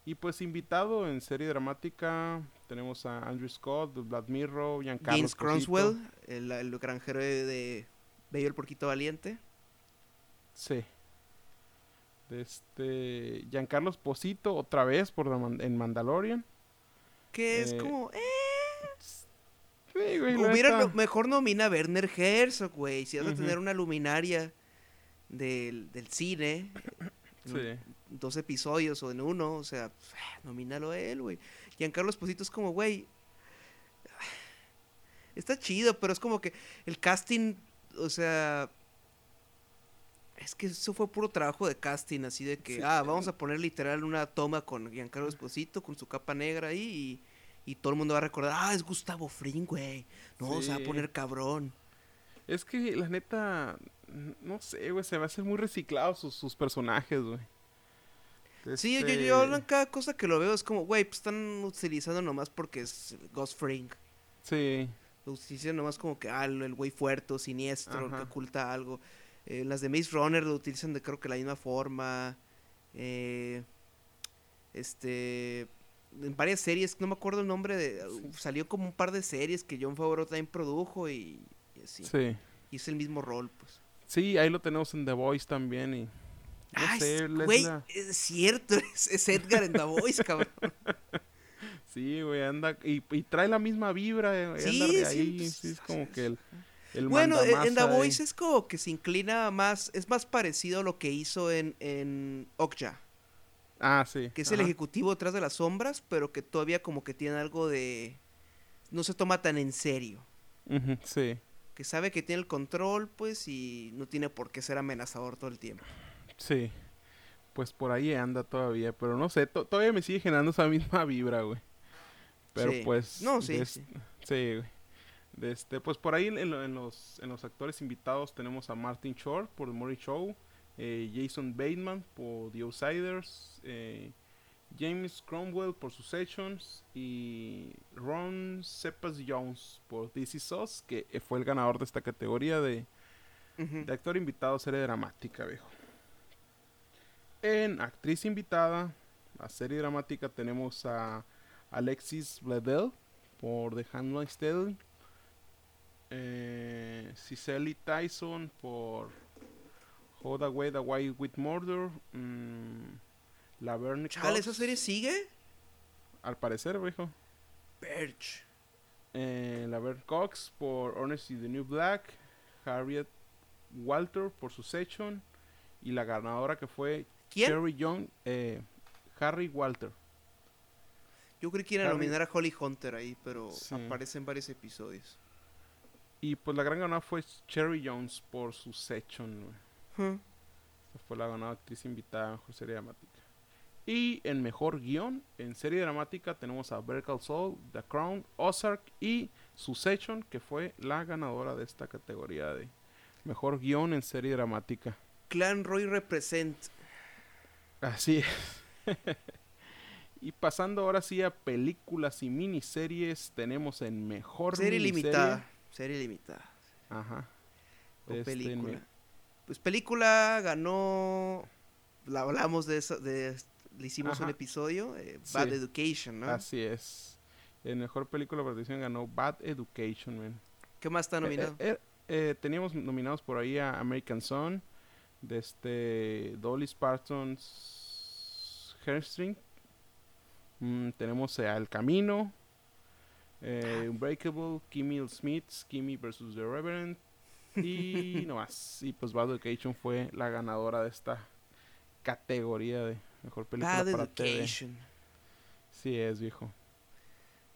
Speaker 1: y pues invitado en serie dramática tenemos a Andrew Scott, de Black Mirror, Giancarlo
Speaker 2: James. Cronswell, el, el granjero de, de Bello el Porquito Valiente.
Speaker 1: Sí. De este Giancarlo Esposito otra vez por en Mandalorian.
Speaker 2: Que es
Speaker 1: Eh,
Speaker 2: como, eh,
Speaker 1: Sí, güey, la
Speaker 2: Hubiera no- mejor nomina a Werner Herzog, güey. Si vas a tener una luminaria del, del cine,
Speaker 1: Sí.
Speaker 2: dos episodios o en uno, o sea, pues, ah, nomínalo a él, güey. Giancarlo Esposito es como, güey, está chido, pero es como que el casting, o sea, es que eso fue puro trabajo de casting, así de que,
Speaker 1: Sí.
Speaker 2: ah, vamos a poner literal una toma con Giancarlo Esposito, con su capa negra ahí, y, y todo el mundo va a recordar, ah, es Gustavo Fring, güey. No, se va a poner cabrón.
Speaker 1: Es que la neta, no sé, güey, se va a hacer muy reciclado sus, sus personajes, güey.
Speaker 2: Sí, yo,
Speaker 1: Este,
Speaker 2: yo en cada cosa que lo veo es como, güey, pues están utilizando nomás porque es Ghost Fring.
Speaker 1: Sí,
Speaker 2: Lo utilizan nomás como que, ah, el güey fuerte, o siniestro, el que oculta algo. Eh, las de Maze Runner lo utilizan de creo que la misma forma. Eh, este. En varias series, no me acuerdo el nombre de.
Speaker 1: Sí.
Speaker 2: Salió como un par de series que John Favreau también produjo y, y así.
Speaker 1: sí.
Speaker 2: Y es el mismo rol, pues.
Speaker 1: Sí, ahí lo tenemos en The Voice también y... No
Speaker 2: Ah,
Speaker 1: sé,
Speaker 2: es- güey,
Speaker 1: la-
Speaker 2: es cierto, es, es Edgar en The Voice, cabrón.
Speaker 1: Sí, güey, anda... Y, y trae la misma vibra, eh, güey,
Speaker 2: Sí,
Speaker 1: de
Speaker 2: sí,
Speaker 1: ahí,
Speaker 2: pues,
Speaker 1: sí, es como que el... el
Speaker 2: Bueno, eh, en The
Speaker 1: ahí.
Speaker 2: Voice es como que se inclina más, es más parecido a lo que hizo en, en Okja,
Speaker 1: Ah, sí.
Speaker 2: que es el ejecutivo detrás de las sombras, pero que todavía como que tiene algo de... no se toma tan en serio,
Speaker 1: sí.
Speaker 2: que sabe que tiene el control, pues, y no tiene por qué ser amenazador todo el tiempo.
Speaker 1: Sí. Pues por ahí anda todavía, pero no sé, to- todavía me sigue generando esa misma vibra, güey. Pero
Speaker 2: Sí.
Speaker 1: pues...
Speaker 2: No, sí, sí.
Speaker 1: Güey. De este, pues por ahí en, lo- en los, en los actores invitados tenemos a Martin Short por The Murray Show, eh, Jason Bateman por The Outsiders, eh, James Cromwell por Successions y Ron Cepas Jones por This Is Us, que eh, fue el ganador de esta categoría de, actor invitado serie dramática, viejo. En actriz invitada, la serie dramática tenemos a Alexis Bledel por The Handmaid's Tale, eh, Cicely Tyson por How the Way the White with Murder, mm, Laverne
Speaker 2: Chale,
Speaker 1: Cox,
Speaker 2: ¿esa serie sigue?
Speaker 1: al parecer, viejo.
Speaker 2: Perch.
Speaker 1: Eh, Laverne Cox por Honest is the New Black, Harriet Walter por Succession y la ganadora que fue
Speaker 2: ¿Quién?
Speaker 1: Cherry Young, eh, Harry Walter.
Speaker 2: Yo creí que iban a nominar a Holly Hunter ahí, pero
Speaker 1: Sí.
Speaker 2: aparece en varios episodios.
Speaker 1: Y pues la gran ganadora fue Cherry Jones por Succession. güey.
Speaker 2: Huh.
Speaker 1: Esta fue la ganadora actriz invitada mejor serie dramática. Y en mejor guion, en serie dramática, tenemos a Better Call Saul, The Crown, Ozark y Succession, que fue la ganadora de esta categoría de mejor guion en serie dramática.
Speaker 2: Clan Roy represent.
Speaker 1: Así es. y pasando ahora sí a películas y miniseries, tenemos en mejor
Speaker 2: Serie limitada. Serie limitada.
Speaker 1: Ajá.
Speaker 2: O
Speaker 1: Este,
Speaker 2: película. Pues película ganó. La hablamos de eso. De, le hicimos un episodio. eh, Bad
Speaker 1: Sí.
Speaker 2: Education, ¿no?
Speaker 1: Así es. En mejor película de producción ganó Bad Education, man.
Speaker 2: ¿Qué más está
Speaker 1: Eh,
Speaker 2: nominado?
Speaker 1: eh, eh, teníamos nominados por ahí a American Son, de este Dolly Spartans Hairstring. Mm, tenemos eh, El Camino, eh, Unbreakable, Kimmy Smith, Kimmy vs. The Reverend. Y no más. Y pues Bad Education fue la ganadora de esta categoría de mejor película
Speaker 2: Bad
Speaker 1: para TV.
Speaker 2: Education.
Speaker 1: Sí es, viejo.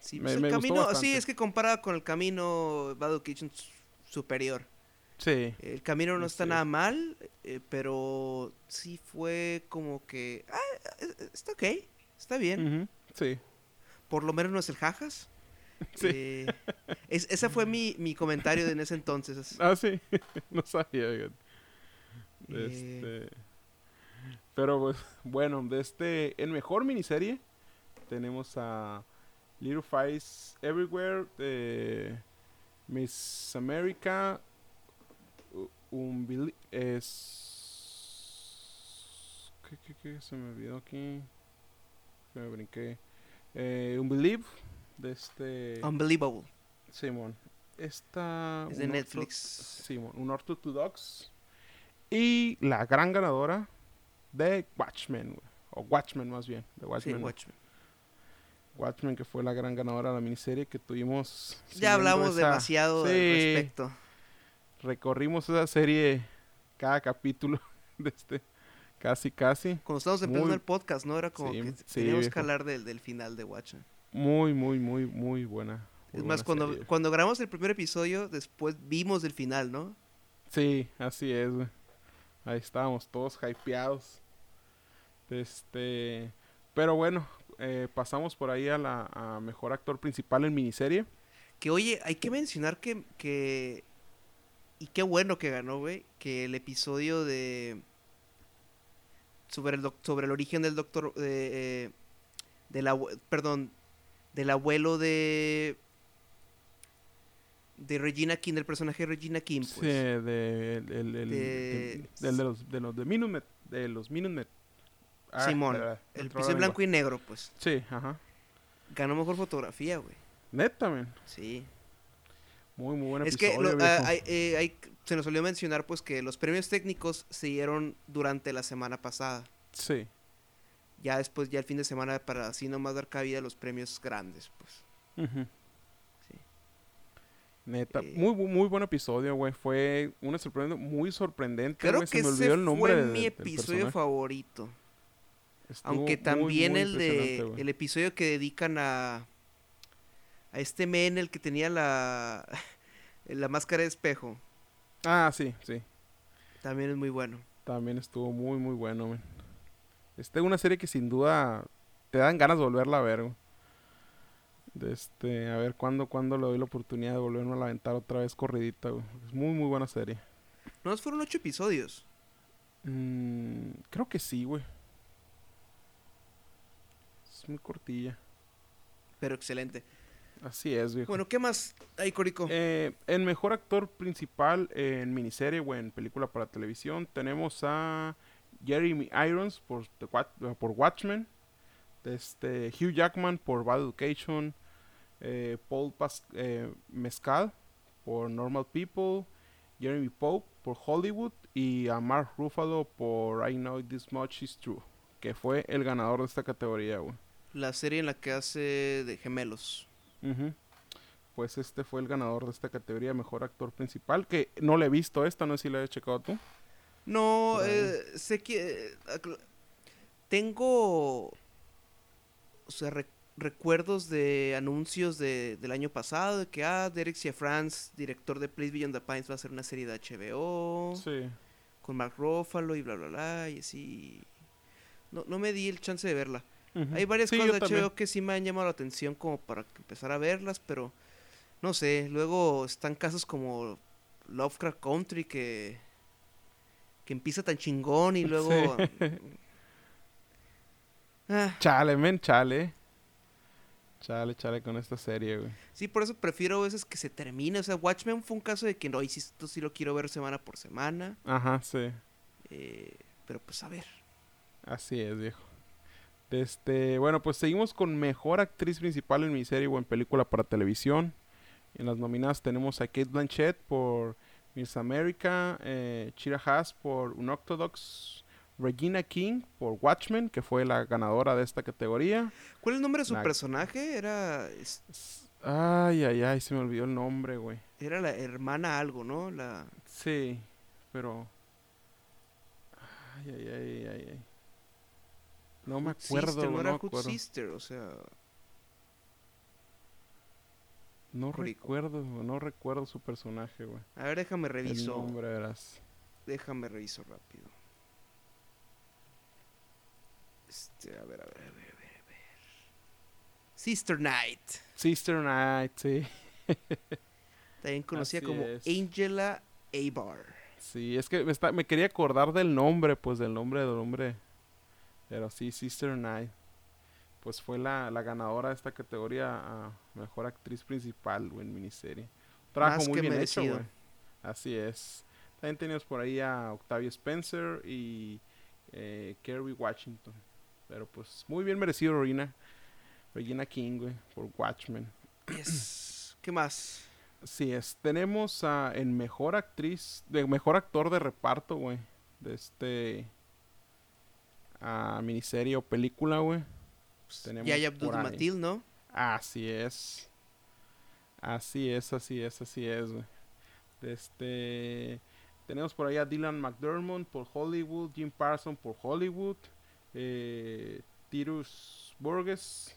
Speaker 2: Sí,
Speaker 1: Me-
Speaker 2: pues el
Speaker 1: me gustó
Speaker 2: camino, sí, es que comparado con el camino, Bad Education superior.
Speaker 1: Sí.
Speaker 2: El camino no está nada mal, eh, pero sí fue como que. Ah, eh, está ok, está bien.
Speaker 1: Sí.
Speaker 2: Por lo menos no es el jajas.
Speaker 1: Sí.
Speaker 2: Eh, es- ese fue mi, mi comentario de en ese entonces.
Speaker 1: Ah, sí. no sabía.
Speaker 2: Eh.
Speaker 1: Este. Pero pues, bueno, de este. En mejor miniserie tenemos a Little Fires Everywhere, de Miss America, u- Unbeli- es. ¿Qué, qué, qué? Se me olvidó aquí. Se me brinqué. Eh, Unbelieve, de este.
Speaker 2: Unbelievable.
Speaker 1: Simón. Esta.
Speaker 2: Es de Netflix.
Speaker 1: Simón. Un Orto to Dogs. Y la gran ganadora de Watchmen, güey, O Watchmen más bien. De
Speaker 2: Sí,
Speaker 1: Watchmen.
Speaker 2: Watchmen.
Speaker 1: Watchmen, que fue la gran ganadora de la miniserie que tuvimos.
Speaker 2: Ya hablamos
Speaker 1: esa-
Speaker 2: demasiado al
Speaker 1: Sí,
Speaker 2: respecto.
Speaker 1: Recorrimos esa serie cada capítulo de este. Casi, casi.
Speaker 2: Cuando estábamos empezando
Speaker 1: Muy-
Speaker 2: el podcast, ¿no? Era como
Speaker 1: Sí,
Speaker 2: que
Speaker 1: sí,
Speaker 2: teníamos que hablar del, del final de Watchmen.
Speaker 1: Muy, muy, muy, muy buena. muy
Speaker 2: Es más, cuando,
Speaker 1: serie.
Speaker 2: cuando grabamos el primer episodio, después vimos el final, ¿no?
Speaker 1: Sí, así es, güey. Ahí estábamos todos hypeados. Este, pero bueno, eh, pasamos por ahí a la a mejor actor principal en miniserie.
Speaker 2: Que oye, hay que mencionar que, que y qué bueno que ganó, güey, que el episodio de sobre el sobre el origen del doctor de eh, del abue- perdón, del abuelo de de Regina King, del personaje de Regina King, pues.
Speaker 1: Sí, de, el, el- el-
Speaker 2: De-
Speaker 1: de- del de los de los de Minutemen, de los Minutemen. Ah,
Speaker 2: Simón, el
Speaker 1: lengua.
Speaker 2: blanco y negro, pues.
Speaker 1: Sí, ajá.
Speaker 2: Ganó mejor fotografía, güey.
Speaker 1: Neta, men.
Speaker 2: Sí.
Speaker 1: Muy muy buen
Speaker 2: Es que lo-
Speaker 1: viejo.
Speaker 2: hay- eh, hay- se nos olvidó mencionar pues que los premios técnicos se dieron durante la semana pasada.
Speaker 1: Sí.
Speaker 2: Ya después, ya el fin de semana, para así nomás dar cabida a los premios grandes, pues. Sí.
Speaker 1: Neta,
Speaker 2: Eh,
Speaker 1: muy, muy buen episodio, güey. Fue una sorprendente, muy sorprendente.
Speaker 2: Creo
Speaker 1: güey. Se
Speaker 2: que
Speaker 1: me
Speaker 2: ese
Speaker 1: olvidó el nombre
Speaker 2: fue mi episodio favorito.
Speaker 1: Estuvo
Speaker 2: Aunque también
Speaker 1: muy
Speaker 2: el de el episodio que dedican a a este men el que tenía la la máscara de espejo,
Speaker 1: Ah, sí, sí.
Speaker 2: también es muy bueno.
Speaker 1: También estuvo muy, muy bueno, man. Este es una serie que sin duda te dan ganas de volverla a ver, güey. De este, a ver cuándo, cuándo le doy la oportunidad de volverme a aventar otra vez corridita, güey. Es muy, muy buena serie.
Speaker 2: No, fueron ocho episodios.
Speaker 1: Mm, creo que sí, güey. Es muy cortilla.
Speaker 2: Pero excelente.
Speaker 1: Así es, viejo.
Speaker 2: Bueno, ¿qué más hay, Corico?
Speaker 1: Eh, en mejor actor principal en miniserie o en película para televisión tenemos a Jeremy Irons por, The por Watchmen, este, Hugh Jackman por Bad Education, eh, Paul Pas- eh, Mescal por Normal People, Jeremy Pope por Hollywood y a Mark Ruffalo por I Know This Much Is True, que fue el ganador de esta categoría, güey.
Speaker 2: La serie en la que hace de gemelos.
Speaker 1: Ujú. Pues este fue el ganador de esta categoría, mejor actor principal, que no le he visto esta, no sé si la he checado tú.
Speaker 2: No, eh, sé que... tengo... O sea, re- recuerdos de anuncios de, del año pasado, de que, ah, Derek Ciafrance, director de Place Beyond the Pines, va a hacer una serie de HBO
Speaker 1: Sí.
Speaker 2: con Mark Ruffalo y bla, bla, bla, y así... No, no me di el chance de verla. Hay varias
Speaker 1: Sí,
Speaker 2: cosas de
Speaker 1: también.
Speaker 2: HBO que sí me han llamado la atención como para empezar a verlas, pero no sé, luego están casos como Lovecraft Country que que empieza tan chingón y luego Ah,
Speaker 1: Chale, men, chale. Chale, chale con esta serie, güey.
Speaker 2: sí, por eso prefiero a veces que se termine, o sea, Watchmen fue un caso de que no, y si esto sí lo quiero ver semana por semana,
Speaker 1: Ajá, sí.
Speaker 2: eh, pero pues a ver.
Speaker 1: Así es, viejo. Este, bueno, pues seguimos con mejor actriz principal en miniserie o en película para televisión. En las nominadas tenemos a Kate Blanchett por Miss America, eh, Chira Haas por Unorthodox, Regina King por Watchmen, que fue la ganadora de esta categoría.
Speaker 2: ¿Cuál es el nombre de su
Speaker 1: La-
Speaker 2: personaje? Era
Speaker 1: Ay, ay, ay, se me olvidó el nombre, güey.
Speaker 2: era la hermana algo, ¿no? La
Speaker 1: Sí, pero... Ay, ay, ay, ay, ay. No me acuerdo,
Speaker 2: Sister, no
Speaker 1: no
Speaker 2: era
Speaker 1: me acuerdo.
Speaker 2: Sister, o sea,
Speaker 1: No recuerdo, no recuerdo su personaje, güey.
Speaker 2: a ver, déjame
Speaker 1: El
Speaker 2: reviso.
Speaker 1: nombre, verás.
Speaker 2: Déjame reviso rápido. Este, a ver, a ver, a ver, a ver, a ver. Sister Knight.
Speaker 1: Sister Night, sí.
Speaker 2: También conocida
Speaker 1: Así
Speaker 2: como
Speaker 1: es.
Speaker 2: Angela Abar.
Speaker 1: Sí, es que me, está- me quería acordar del nombre, pues del nombre del hombre. Pero sí, Sister Night. Pues fue la, la ganadora de esta categoría a mejor actriz principal, güey, en miniserie. Trabajo
Speaker 2: Más
Speaker 1: muy
Speaker 2: que
Speaker 1: bien
Speaker 2: merecido.
Speaker 1: hecho, güey. Así es. También teníamos por ahí a Octavia Spencer y eh, Kerry Washington. Pero pues muy bien merecido Regina. Regina King, güey, por Watchmen.
Speaker 2: Yes. ¿Qué más?
Speaker 1: Sí, es. Tenemos a, en mejor actriz, de mejor actor de reparto, güey. De este. A miniserie o película, güey. Pues tenemos
Speaker 2: Yaya Abdul. Matil, ¿no?
Speaker 1: Así es. Así es, así es, así es, güey. Este. Tenemos por ahí a Dylan McDermott por Hollywood, Jim Parsons por Hollywood, eh, Tirus Burgess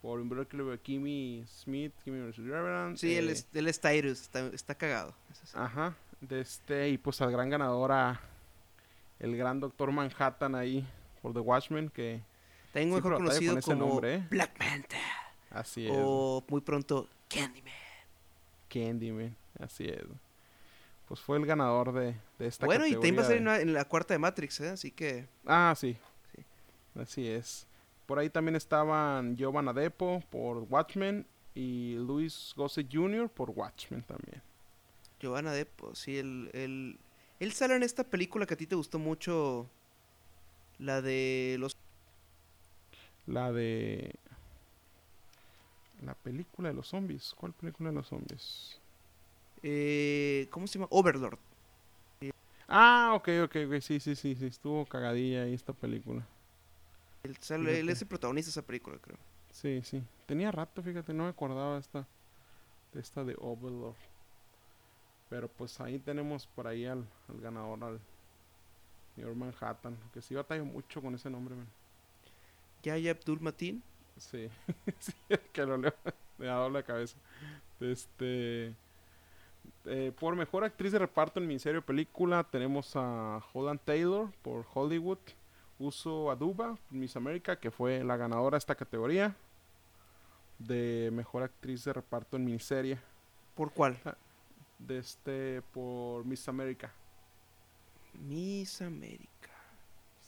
Speaker 1: por Unbreakable Kimmy Smith, Kimmy Reverend.
Speaker 2: Sí, él
Speaker 1: eh,
Speaker 2: es, él es Tyrus, está, está cagado. Sí.
Speaker 1: Ajá, de este, y pues al gran ganador, a el gran Doctor Manhattan ahí por The Watchmen, que
Speaker 2: También mejor conocido como
Speaker 1: nombre, ¿eh?
Speaker 2: Black Manta.
Speaker 1: así es,
Speaker 2: O muy pronto Candyman.
Speaker 1: Candyman, así es. Pues fue el ganador de, de esta
Speaker 2: Bueno, y también va a ser en la, en la cuarta de Matrix, ¿eh? Así que...
Speaker 1: Ah, sí.
Speaker 2: Sí.
Speaker 1: Así es. Por ahí también estaban Giovanna Depo por Watchmen y Luis Gossett Jr. por Watchmen también.
Speaker 2: Giovanna Depo, sí, él, él, él sale en esta película que a ti te gustó mucho, la de los...
Speaker 1: La de... La película de los zombies. ¿Cuál película de los zombies?
Speaker 2: Eh, ¿Cómo se llama? Overlord.
Speaker 1: Ah, ok, ok, ok. Sí, sí, sí, sí. Estuvo cagadilla ahí esta película.
Speaker 2: Él, sale, él
Speaker 1: Fíjate.
Speaker 2: es el protagonista de esa película, creo.
Speaker 1: Sí, sí. Tenía rato, fíjate, no me acordaba esta, de esta de Overlord. Pero pues ahí tenemos por ahí al, al ganador, al señor Manhattan. Que sí batalla mucho con ese nombre, man.
Speaker 2: Yaya Abdul Matin.
Speaker 1: Sí, sí, que lo leo, me ha dado la cabeza. Este, eh, por mejor actriz de reparto en miniserie o película tenemos a Holland Taylor por Hollywood, Uso Aduba Miss America, que fue la ganadora de esta categoría. de mejor actriz de reparto en miniserie.
Speaker 2: ¿Por cuál?
Speaker 1: De este, por Miss America.
Speaker 2: Miss América.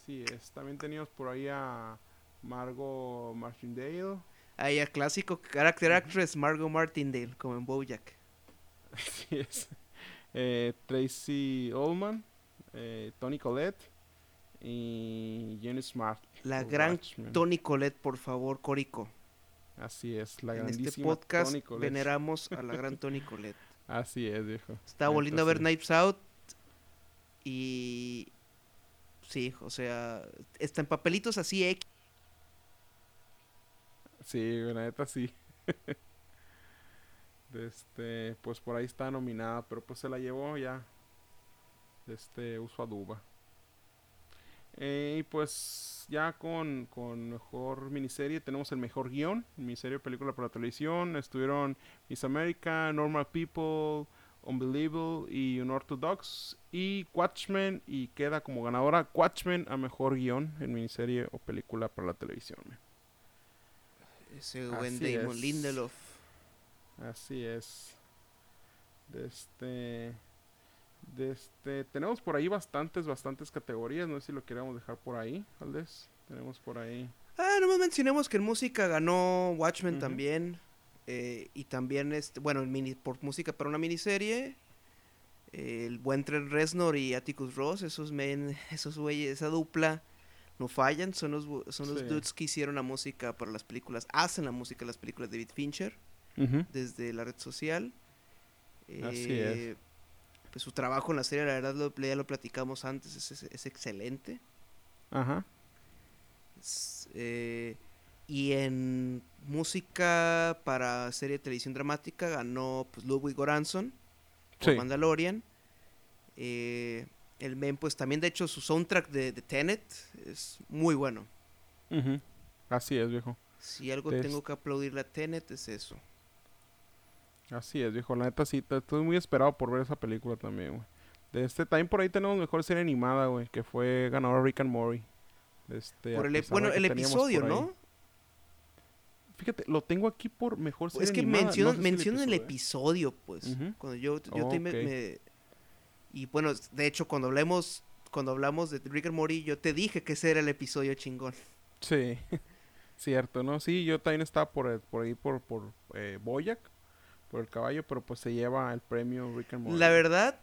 Speaker 1: Sí, es. También teníamos por ahí a Margot Martindale.
Speaker 2: Ahí el clásico character actress Margot Martindale, como en Bojack.
Speaker 1: Así es. Eh, Tracy Ullman, eh, Tony Collette y Jenny Smart.
Speaker 2: La gran
Speaker 1: Watchmen.
Speaker 2: Tony Colette, por favor, Corico.
Speaker 1: Así es, la
Speaker 2: en
Speaker 1: grandísima
Speaker 2: este podcast
Speaker 1: Collette.
Speaker 2: veneramos a la gran Tony Colette.
Speaker 1: Así es, viejo.
Speaker 2: Estaba volviendo a ver. Knives Out y sí, o sea, está en papelitos así X.
Speaker 1: Sí, la neta sí. Este, pues por ahí está nominada, pero pues se la llevó ya. Este uso a Duba. Eh, y pues ya con, con mejor miniserie tenemos el mejor guion, miniserie o película para televisión. Estuvieron Miss America, Normal People, Unbelievable y Unorthodox. Y Watchmen y queda como ganadora Watchmen a mejor guion en miniserie o película para la televisión.
Speaker 2: Ese buen Damon
Speaker 1: es.
Speaker 2: Lindelof.
Speaker 1: Así es. De este. De este. Tenemos por ahí bastantes, bastantes categorías. No sé si lo queríamos dejar por ahí, Valdés. Tenemos por ahí.
Speaker 2: Ah, nomás mencionemos que en música ganó Watchmen también. eh, y también, este, bueno, en mini, por música para una miniserie. eh, el buen Trent Reznor y Atticus Ross, esos men, esos güeyes, esa dupla no fallan. Son los, son los
Speaker 1: Sí.
Speaker 2: dudes que hicieron la música para las películas, hacen la música de las películas de David Fincher desde la red social.
Speaker 1: Así
Speaker 2: Eh, Pues su trabajo en la serie, la verdad, lo, ya lo platicamos antes, es, es- es excelente.
Speaker 1: Ajá.
Speaker 2: Eh, y en música para serie de televisión dramática ganó pues, Ludwig Göransson por
Speaker 1: Sí.
Speaker 2: Mandalorian. Eh, el men, pues también, de hecho, su soundtrack de, de Tenet es muy bueno.
Speaker 1: Ujú. Así es, viejo.
Speaker 2: Si algo tengo que aplaudirle a Tenet es eso.
Speaker 1: Así es, viejo. La neta sí, estoy muy esperado por ver esa película también, güey. De este, también por ahí tenemos mejor serie animada, güey, que fue ganador Rick and Morty. Este,
Speaker 2: Por el, bueno, el episodio, ¿no?
Speaker 1: Fíjate, lo tengo aquí por mejor serie
Speaker 2: Es que
Speaker 1: animada. no si
Speaker 2: el
Speaker 1: episodio, ¿eh?
Speaker 2: episodio, pues. Cuando yo, yo te me- Y bueno, de hecho, cuando hablemos, cuando hablamos de Rick and Morty, yo te dije que ese era el episodio chingón.
Speaker 1: Sí, cierto, ¿no? Sí, yo también estaba por, por ahí por, por eh, Boyac, por el caballo, pero pues se lleva el premio Rick and Morty.
Speaker 2: La verdad,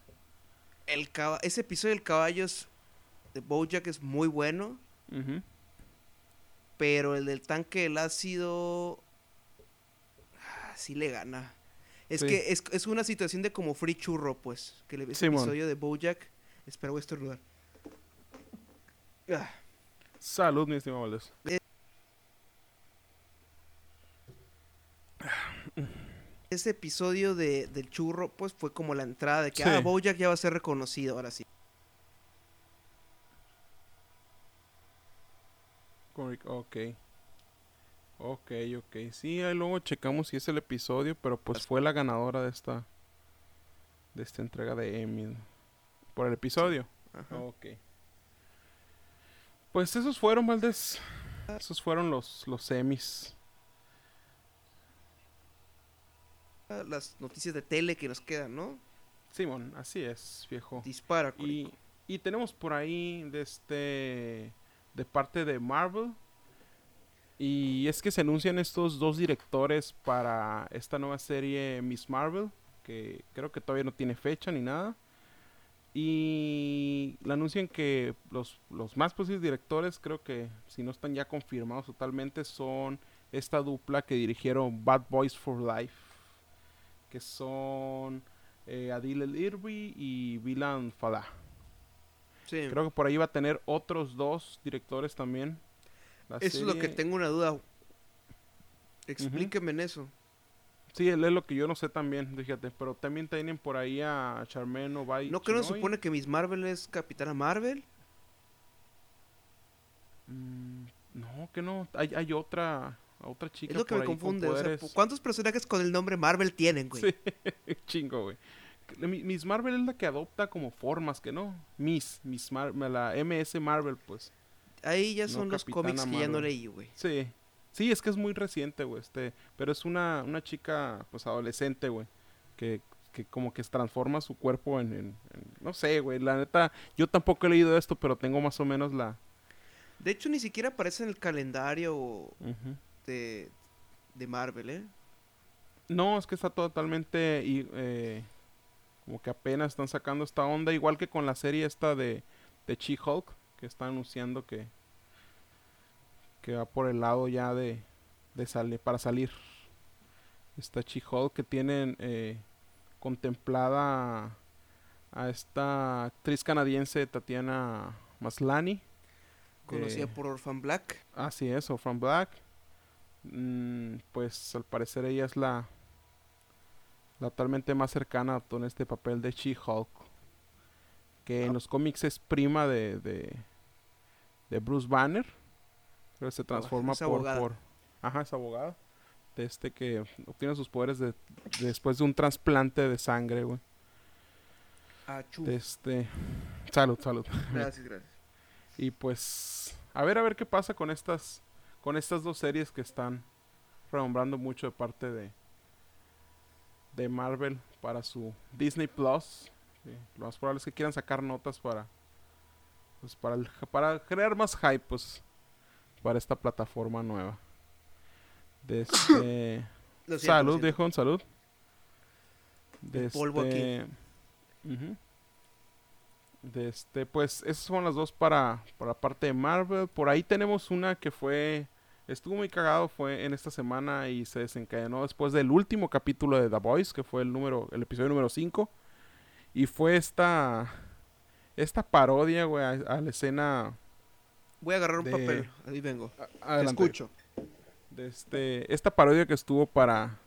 Speaker 2: el ese episodio del caballo es- de Bojack es muy bueno, pero el del tanque del ácido ah, sí le gana. Es
Speaker 1: Sí.
Speaker 2: que es, es una situación de como free churro, pues, que el ese
Speaker 1: Simón.
Speaker 2: episodio de Bojack, espera, voy a estornudar. Ah,
Speaker 1: Salud, mi estimado Valdés.
Speaker 2: ese episodio de, del churro, pues fue como la entrada de que,
Speaker 1: Sí.
Speaker 2: ah, Bojack ya va a ser reconocido, ahora sí.
Speaker 1: Ok. Ok, ok. Sí, ahí luego checamos si es el episodio, pero pues fue la ganadora de esta de esta entrega de Emmy. Por el episodio.
Speaker 2: Ajá.
Speaker 1: Ok. Pues esos fueron, Valdés. Esos fueron los, los Emmys.
Speaker 2: Las noticias de tele que nos quedan, ¿no?
Speaker 1: Simón, así es, viejo.
Speaker 2: Dispara,
Speaker 1: Y, y tenemos por ahí de este de parte de Marvel. Y es que se anuncian estos dos directores para esta nueva serie Miss Marvel, que creo que todavía no tiene fecha ni nada. Y le anuncian que los, los más posibles directores, creo que si no están ya confirmados totalmente, son esta dupla que dirigieron Bad Boys for Life, que son eh, Adil El Irbi y Vilan Falah.
Speaker 2: Sí.
Speaker 1: Creo que por ahí va a tener otros dos directores también. La
Speaker 2: Eso es lo que tengo una duda. Explíqueme en eso.
Speaker 1: Sí, él es lo que yo no sé también, fíjate. Pero también tienen por ahí a Charmaine Obaid
Speaker 2: ¿No que no supone que Miss Marvel es Capitana Marvel?
Speaker 1: Mm, no, que no. Hay, hay otra, otra chica
Speaker 2: Es lo que
Speaker 1: por
Speaker 2: me
Speaker 1: ahí con
Speaker 2: confunde. o sea,
Speaker 1: poderes.
Speaker 2: ¿Cuántos personajes con el nombre Marvel tienen, güey?
Speaker 1: Sí, chingo, güey. Miss Marvel es la que adopta como formas, que no. Miss, Miss Mar la MS Marvel, pues.
Speaker 2: Ahí ya
Speaker 1: No,
Speaker 2: son los cómics que ya no leí, güey.
Speaker 1: Sí, Sí, es que es muy reciente, güey, este, pero es una, una chica, pues, adolescente, güey, que, que como que transforma su cuerpo en, en- en- no sé, güey, la neta, yo tampoco he leído esto, pero tengo más o menos la...
Speaker 2: De hecho, ni siquiera aparece en el calendario de, de Marvel, ¿eh?
Speaker 1: No, es que está totalmente y, eh, como que apenas están sacando esta onda, igual que con la serie esta de, de She-Hulk, que está anunciando que, que va por el lado ya de, de salir, para salir. Esta She-Hulk que tienen eh, contemplada a esta actriz canadiense Tatiana Maslany.
Speaker 2: Conocida
Speaker 1: que-
Speaker 2: por Orphan Black.
Speaker 1: Así es, From Black. Mm, pues al parecer ella es la, la totalmente más cercana con este papel de She-Hulk. Que en
Speaker 2: Ah.
Speaker 1: los cómics es prima de, de, de Bruce Banner. Pero se transforma
Speaker 2: es
Speaker 1: por, por. Ajá, es abogada. De este que obtiene sus poderes de, después de un trasplante de sangre, güey.
Speaker 2: Ah.
Speaker 1: De este. Salud, salud.
Speaker 2: Gracias, gracias.
Speaker 1: Y pues, a ver, a ver qué pasa con estas, con estas dos series que están renombrando mucho de parte de, de Marvel para su Disney Plus. Sí, Lo más probable es que quieran sacar notas para, pues para, el- para crear más hype, pues, para esta plataforma nueva. De este,
Speaker 2: siento,
Speaker 1: salud, viejo, salud. De
Speaker 2: polvo aquí.
Speaker 1: este. De este, pues esas son las dos para, para parte de Marvel. Por ahí tenemos una que fue, estuvo muy cagado, fue en esta semana y se desencadenó después del último capítulo de The Voice, que fue el número, el episodio número 5. Y fue esta, esta parodia, güey, a, a la escena.
Speaker 2: Voy a agarrar un
Speaker 1: de-
Speaker 2: papel. Ahí vengo.
Speaker 1: a-
Speaker 2: Te escucho.
Speaker 1: de este esta parodia que estuvo para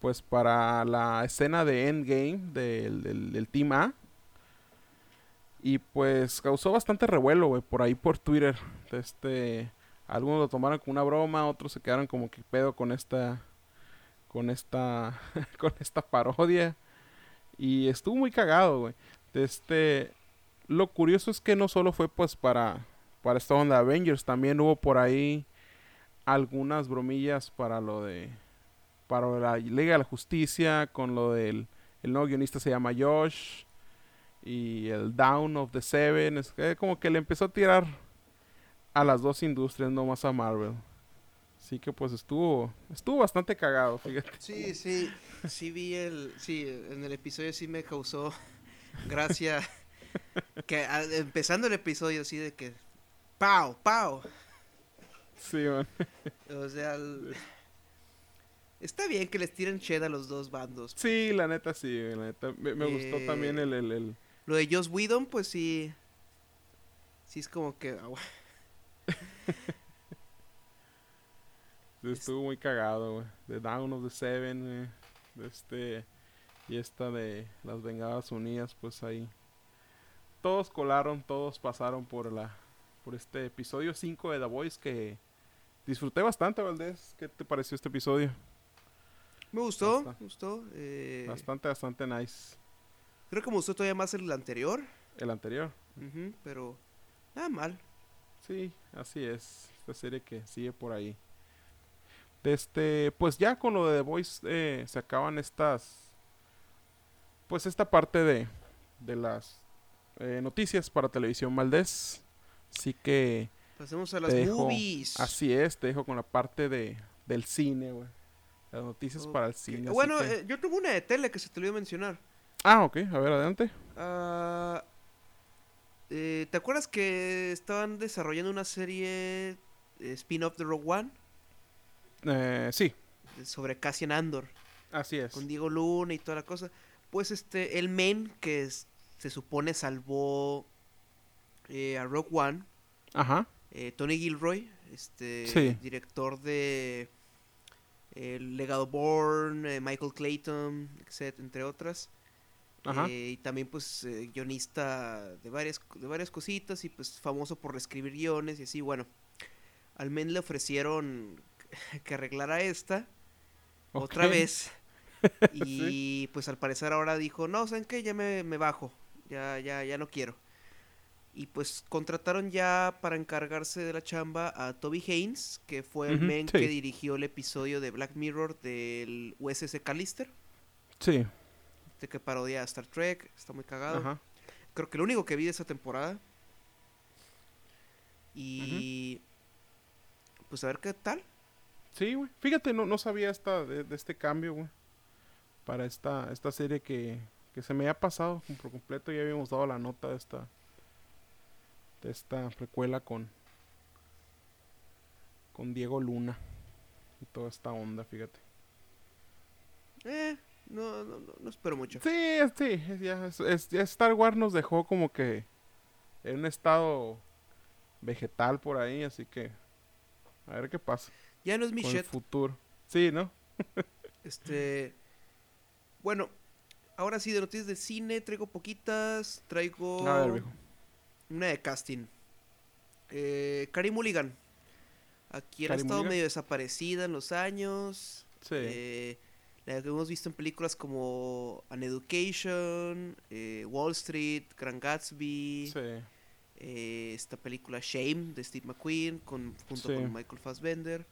Speaker 1: pues para la escena de Endgame del, del, del Team A y pues causó bastante revuelo güey por ahí por Twitter este algunos lo tomaron como una broma otros se quedaron como que pedo con esta con esta con esta parodia y estuvo muy cagado güey este lo curioso es que no solo fue pues para para esta onda Avengers también hubo por ahí algunas bromillas para lo de para la Liga de la Justicia con lo del el nuevo guionista se llama Josh y el Down of the Seven es que como que le empezó a tirar a las dos industrias no más a Marvel así que pues estuvo estuvo bastante cagado fíjate
Speaker 2: Sí, sí. Sí vi el... Sí, en el episodio sí me causó gracia. que empezando el episodio así de que... ¡Pau! ¡Pau!
Speaker 1: sí man.
Speaker 2: O sea... el- Está bien que les tiren shed a los dos bandos.
Speaker 1: sí la neta sí la neta me, me gustó
Speaker 2: Eh,
Speaker 1: también el, el, el-
Speaker 2: Lo de Joss Whedon, pues sí... Sí es como que... ah.
Speaker 1: Estuvo muy cagado, güey. The Down of the Seven, güey. Este, y esta de las Vengadas Unidas, pues ahí. Todos colaron, todos pasaron por la por este episodio 5 de The Voice que disfruté bastante, Valdés. ¿Qué te pareció este episodio?
Speaker 2: Me gustó,
Speaker 1: Basta-
Speaker 2: me gustó. eh,
Speaker 1: Bastante, bastante nice.
Speaker 2: Creo que me gustó todavía más el anterior.
Speaker 1: El anterior.
Speaker 2: ujú, pero... Nada mal.
Speaker 1: Sí, así es. Esta serie que sigue por ahí. Este, pues ya con lo de The Voice eh, se acaban estas. Pues esta parte de, de las eh, noticias para televisión Valdés. Así que
Speaker 2: Pasemos a las
Speaker 1: dejo
Speaker 2: movies.
Speaker 1: así es, te dejo con la parte de, del cine, güey. Las noticias para el cine.
Speaker 2: Bueno,
Speaker 1: que-
Speaker 2: eh, yo tuve una de tele que se te olvidó mencionar.
Speaker 1: Ah, ok, a ver, adelante.
Speaker 2: Eh, ¿Te acuerdas que estaban desarrollando una serie eh, spin-off de Rogue One?
Speaker 1: Eh, sí,
Speaker 2: Sobre Cassian Andor.
Speaker 1: así es.
Speaker 2: Con Diego Luna y toda la cosa. Pues este, el men que es- se supone salvó eh, a Rogue One,
Speaker 1: Ajá,
Speaker 2: eh, Tony Gilroy, este
Speaker 1: Sí.
Speaker 2: director de El Legado Born, eh, Michael Clayton, etc., entre otras.
Speaker 1: ajá.
Speaker 2: Eh, y también pues eh, guionista de varias, de varias cositas y pues famoso por reescribir guiones y así, bueno. Al men le ofrecieron que arreglara esta otra vez. Y pues al parecer ahora dijo, no, ¿saben qué? Ya me, me bajo. Ya, ya, ya no quiero. Y pues contrataron ya para encargarse de la chamba a Toby Haynes, que fue el
Speaker 1: Ujú,
Speaker 2: men
Speaker 1: sí.
Speaker 2: que dirigió el episodio de Black Mirror del USS Callister,
Speaker 1: Sí.
Speaker 2: de que parodia a Star Trek, está muy cagado.
Speaker 1: Ajá.
Speaker 2: Creo que lo único que vi de esa temporada. Y pues a ver qué tal.
Speaker 1: Sí, güey. Fíjate, no, no sabía esta, de, de este cambio, güey. Para esta, esta serie que, que se me había pasado por completo. Ya habíamos dado la nota de esta, esta precuela con, con Diego Luna. Y toda esta onda, fíjate.
Speaker 2: Eh, no, no, no, no espero mucho.
Speaker 1: Sí, sí, ya, es- es- ya Star Wars nos dejó como que en un estado vegetal por ahí, así que a ver qué pasa
Speaker 2: Ya no es mi
Speaker 1: con el
Speaker 2: shit.
Speaker 1: futuro. Sí, ¿no?
Speaker 2: Este. Bueno, ahora sí, de noticias de cine, traigo poquitas. Traigo
Speaker 1: A ver, viejo.
Speaker 2: Una de casting. Eh, Carey Mulligan. Aquí ha estado medio desaparecida en los años.
Speaker 1: Sí.
Speaker 2: Eh, la que hemos visto en películas como An Education, eh, Wall Street, Grand Gatsby,
Speaker 1: sí.
Speaker 2: eh, esta película Shame de Steve McQueen con, junto
Speaker 1: Sí.
Speaker 2: con Michael Fassbender.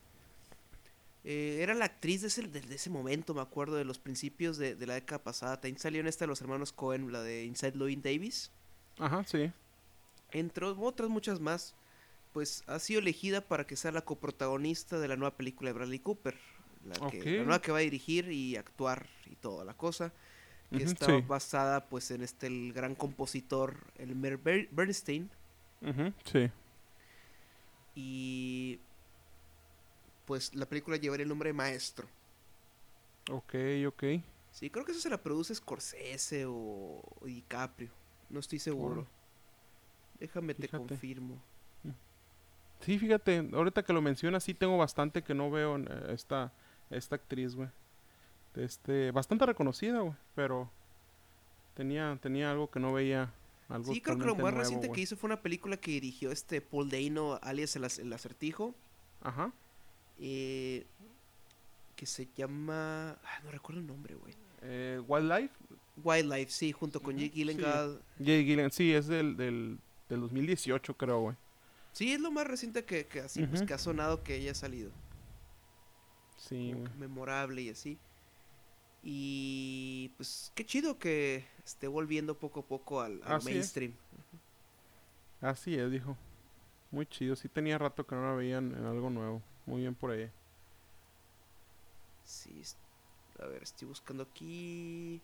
Speaker 2: Eh, era la actriz de ese, de, de ese momento, me acuerdo, de los principios de, de la década pasada. También salió en esta de los hermanos Cohen, la de Inside Llewyn Davis.
Speaker 1: Ajá, sí.
Speaker 2: Entre otras muchas más, pues ha sido elegida para que sea la coprotagonista de la nueva película de Bradley Cooper. La, que,
Speaker 1: Ok.
Speaker 2: la nueva que va a dirigir y actuar y toda la cosa. Que está
Speaker 1: sí.
Speaker 2: basada pues en este el gran compositor Elmer Ber- Bernstein.
Speaker 1: Ujú, sí.
Speaker 2: Y pues la película llevaría el nombre de Maestro.
Speaker 1: Ok, ok.
Speaker 2: Sí, creo que eso se la produce Scorsese o, DiCaprio. No estoy seguro. Déjame te confirmo.
Speaker 1: Sí, fíjate, ahorita que lo mencionas, sí tengo bastante que no veo eh, esta, esta actriz, güey. Este, bastante reconocida, güey, pero tenía, tenía algo que no veía. Algo
Speaker 2: Sí, creo que lo más
Speaker 1: nuevo,
Speaker 2: reciente que hizo fue una película que dirigió este Paul Dano, alias el, el acertijo,
Speaker 1: Ajá.
Speaker 2: eh, que se llama... ah, no recuerdo el nombre, güey.
Speaker 1: Eh, Wildlife,
Speaker 2: Wildlife, sí, junto con Jake
Speaker 1: sí.
Speaker 2: Gyllenhaal.
Speaker 1: Jay Gillian, sí, es del, del, del 2018, creo, güey.
Speaker 2: Sí, es lo más reciente que, que así, pues, que ha sonado que ella ha salido.
Speaker 1: Sí, güey.
Speaker 2: memorable y así. Y pues qué chido que esté volviendo poco a poco al, al
Speaker 1: Así es.
Speaker 2: mainstream.
Speaker 1: Así es, dijo. Muy chido, sí tenía rato que no la veían en algo nuevo. Muy bien por ahí.
Speaker 2: Sí, a ver, estoy buscando aquí.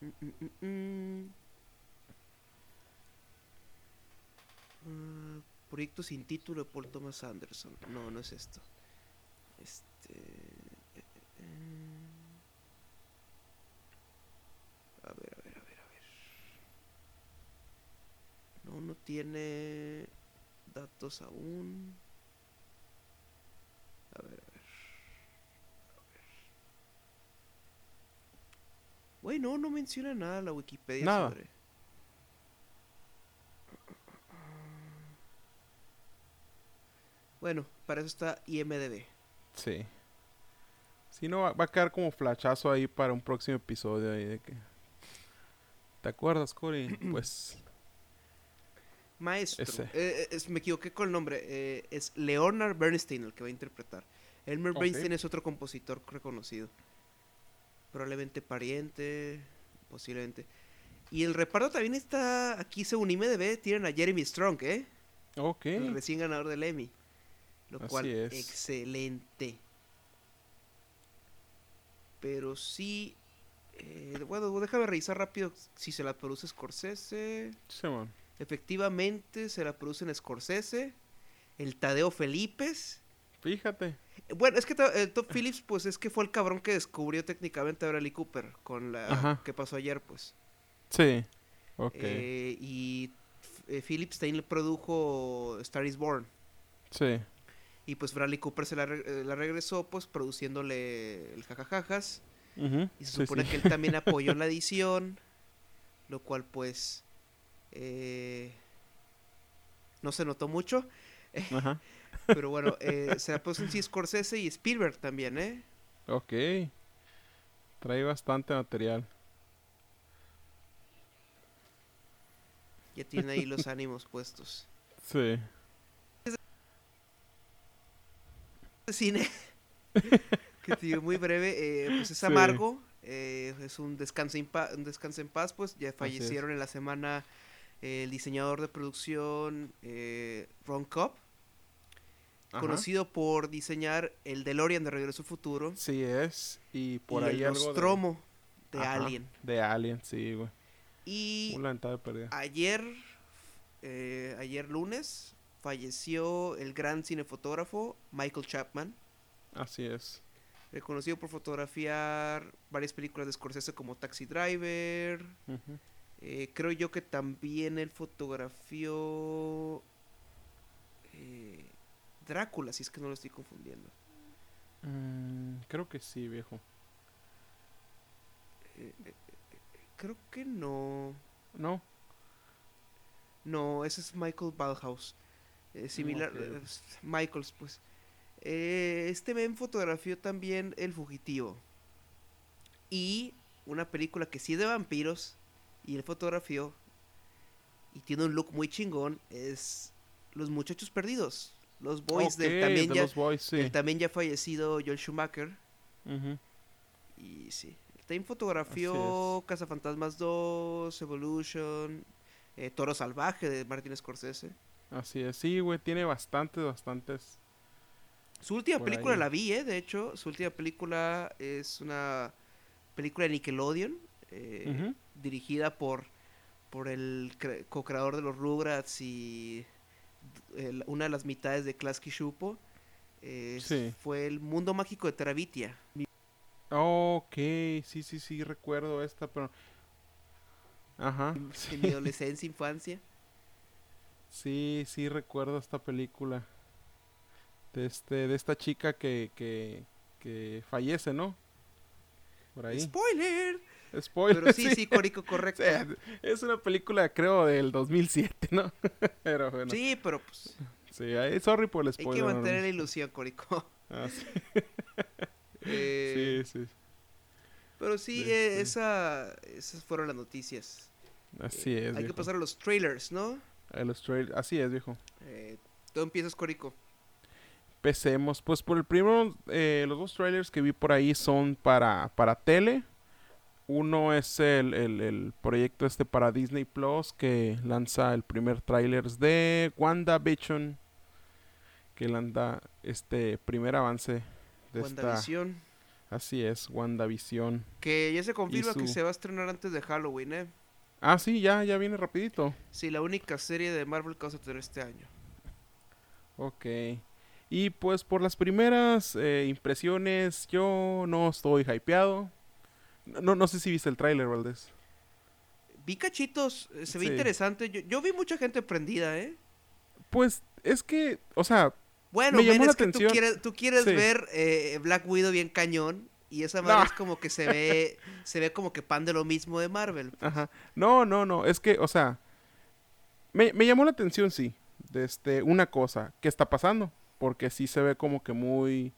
Speaker 2: Mm, mm, mm, proyecto sin título de Paul Thomas Anderson. No, no es esto. Este. eh, eh, eh. A ver, a ver, a ver, a ver. No, no tiene datos aún. A ver, a ver. Güey, no, no menciona nada la Wikipedia
Speaker 1: Nada.
Speaker 2: sobre. Bueno, para eso está IMDB.
Speaker 1: Sí. Si no, va, va a quedar como flachazo ahí para un próximo episodio ahí de que... ¿Te acuerdas, Cory? Pues...
Speaker 2: Maestro. Eh, eh, es- me equivoqué con el nombre. eh, es Leonard Bernstein el que va a interpretar. Elmer. Bernstein es otro compositor reconocido. Probablemente pariente, posiblemente. Y el reparto también está aquí según IMDB. Tienen a Jeremy Strong, ¿eh?
Speaker 1: Ok.
Speaker 2: El recién ganador del Emmy. Lo
Speaker 1: Así
Speaker 2: cual,
Speaker 1: es.
Speaker 2: excelente. Pero sí. eh, bueno, déjame revisar rápido si se la produce Scorsese. Efectivamente, se la producen Scorsese. El Tadeo Felipes.
Speaker 1: Fíjate.
Speaker 2: Eh, Bueno, es que el Top Phillips, pues es que fue el cabrón que descubrió técnicamente a Bradley Cooper con la
Speaker 1: Ajá.
Speaker 2: que pasó ayer, pues.
Speaker 1: Sí. Ok.
Speaker 2: Eh, y eh, Phillips también le produjo Star is Born.
Speaker 1: sí.
Speaker 2: Y pues Bradley Cooper se la, re- eh, la regresó, pues produciéndole el jajajajas. Y se
Speaker 1: sí,
Speaker 2: supone
Speaker 1: sí.
Speaker 2: que él también apoyó en la edición. Lo cual, pues. eh, no se notó mucho.
Speaker 1: Ajá.
Speaker 2: Pero bueno, eh, se la producen sí Scorsese y Spielberg también, ¿eh?
Speaker 1: Ok. Trae bastante material.
Speaker 2: Ya tiene ahí los ánimos puestos.
Speaker 1: Sí.
Speaker 2: de cine que te digo muy breve eh, pues es
Speaker 1: Sí.
Speaker 2: amargo eh, es un descanso en paz un descanso en paz pues ya fallecieron en la semana eh, el diseñador de producción Ron Cobb
Speaker 1: Ajá.
Speaker 2: conocido por diseñar el DeLorean de Regreso al Futuro
Speaker 1: Sí es. Y por
Speaker 2: y
Speaker 1: ahí
Speaker 2: el
Speaker 1: de-
Speaker 2: Nostromo de,
Speaker 1: Ajá,
Speaker 2: Alien
Speaker 1: De Alien, sí, güey.
Speaker 2: y
Speaker 1: perdida.
Speaker 2: ayer eh, ayer lunes falleció el gran cinefotógrafo Michael Chapman
Speaker 1: Así es.
Speaker 2: reconocido por fotografiar varias películas de Scorsese como Taxi Driver. Eh, creo yo que también él fotografió eh, Drácula, si es que no lo estoy confundiendo.
Speaker 1: Mm, creo que sí, viejo.
Speaker 2: Eh, creo que no.
Speaker 1: No.
Speaker 2: No, ese es Michael Ballhaus. Eh, similar.
Speaker 1: ok.
Speaker 2: eh, Michaels, pues. Eh, este men fotografió también El Fugitivo. Y una película que sí es de vampiros. Y él fotografió. Y tiene un look muy chingón. Es Los Muchachos Perdidos. Los Boys del, también
Speaker 1: de
Speaker 2: ya,
Speaker 1: boys, sí.
Speaker 2: también ya fallecido Joel Schumacher. Y sí. También fotografió Cazafantasmas 2, Evolution, eh, Toro Salvaje de Martin Scorsese.
Speaker 1: Así es. Sí, güey, tiene bastantes, bastantes.
Speaker 2: Su última película
Speaker 1: ahí.
Speaker 2: la vi, ¿eh? De hecho, su última película es una película de Nickelodeon, eh, dirigida por, por el cre- co-creador de los Rugrats y el- una de las mitades de Klasky Shupo. Eh,
Speaker 1: Sí.
Speaker 2: Fue el mundo mágico de Terabitia.
Speaker 1: Ok, sí, sí, sí, recuerdo esta, pero... Ajá. Sí,
Speaker 2: En mi adolescencia, infancia.
Speaker 1: Sí, sí recuerdo esta película. De, este, de esta chica que, que, que fallece, ¿no? Por ahí.
Speaker 2: ¡Spoiler!
Speaker 1: Spoiler.
Speaker 2: Pero sí, sí, Corico,
Speaker 1: O
Speaker 2: correcto.
Speaker 1: sea, es una película, creo, del 2007, ¿no? pero bueno. Sí,
Speaker 2: Sí, pero pues
Speaker 1: ahí- sorry por el
Speaker 2: hay que
Speaker 1: spoiler.
Speaker 2: mantener la ilusión, Corico.
Speaker 1: Ah, sí,
Speaker 2: Eh,
Speaker 1: sí, sí.
Speaker 2: Pero sí,
Speaker 1: Sí,
Speaker 2: eh,
Speaker 1: sí.
Speaker 2: Esa, esas fueron las noticias.
Speaker 1: Así es,
Speaker 2: Hay que pasar a los trailers, ¿no?
Speaker 1: A los trail- Así es, viejo.
Speaker 2: Eh, empiezas, Corico.
Speaker 1: Empecemos. Pues por el primero, eh, los dos trailers que vi por ahí son para, para tele. Uno es el, el- el proyecto este para Disney Plus que lanza el primer trailer de WandaVision. Que lanza este primer avance de esta.
Speaker 2: WandaVision.
Speaker 1: Así es, WandaVision.
Speaker 2: Que ya se confirma que se va a estrenar antes de Halloween, ¿eh?
Speaker 1: Ah, sí, ya, ya viene rapidito.
Speaker 2: Sí, la única serie de Marvel que vas a tener este año.
Speaker 1: Ok. Y pues por las primeras eh, impresiones, yo no estoy hypeado. No, no sé si viste el tráiler, Valdés.
Speaker 2: Vi cachitos, eh, se ve
Speaker 1: Sí.
Speaker 2: interesante. Yo, yo vi mucha gente prendida, ¿eh?
Speaker 1: Pues es que, o sea,
Speaker 2: Bueno,
Speaker 1: Me llamó la
Speaker 2: es que tú
Speaker 1: atención.
Speaker 2: quieres, tú quieres
Speaker 1: Sí.
Speaker 2: ver eh, Black Widow bien cañón. Y esa madre
Speaker 1: No.
Speaker 2: es como que se ve, se ve como que pan de lo mismo de Marvel.
Speaker 1: ajá. No, no, no, es que, o sea, me, me llamó la atención, sí, de este, una cosa, ¿qué está pasando? Porque sí se ve como que muy,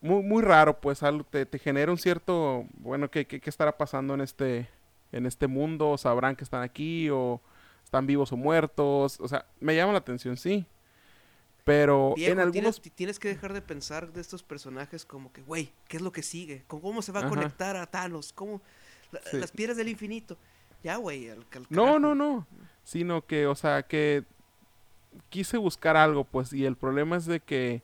Speaker 1: muy, muy raro, pues, algo te, te genera un cierto, bueno, ¿qué, qué, qué estará pasando en este, en este mundo? ¿Sabrán que están aquí o están vivos o muertos? O sea, me llama la atención, sí. Pero en algunos...
Speaker 2: tienes, tienes que dejar de pensar de estos personajes como que, güey, ¿qué es lo que sigue? ¿Cómo, se va a
Speaker 1: Ajá.
Speaker 2: conectar a Thanos? ¿Cómo? la-
Speaker 1: Sí.
Speaker 2: Las piedras del infinito. Ya, güey, al, al
Speaker 1: No, no, no. Sino que, o sea, que quise buscar algo, pues, y el problema es de que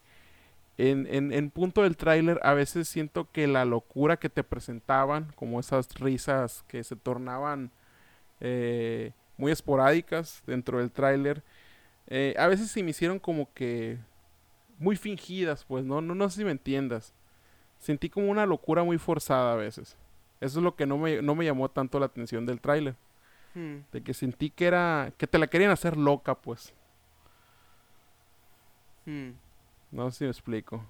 Speaker 1: en, en, en punto del tráiler a veces siento que la locura que te presentaban, como esas risas que se tornaban eh, muy esporádicas dentro del tráiler, eh, a veces se me hicieron como que muy fingidas, pues, ¿no? No, no sé si me entiendas. Sentí como una locura muy forzada a veces. Eso es lo que no me, no me llamó tanto la atención del tráiler.
Speaker 2: Hmm.
Speaker 1: De que sentí que era. que te la querían hacer loca, pues.
Speaker 2: Hmm.
Speaker 1: No sé si me explico.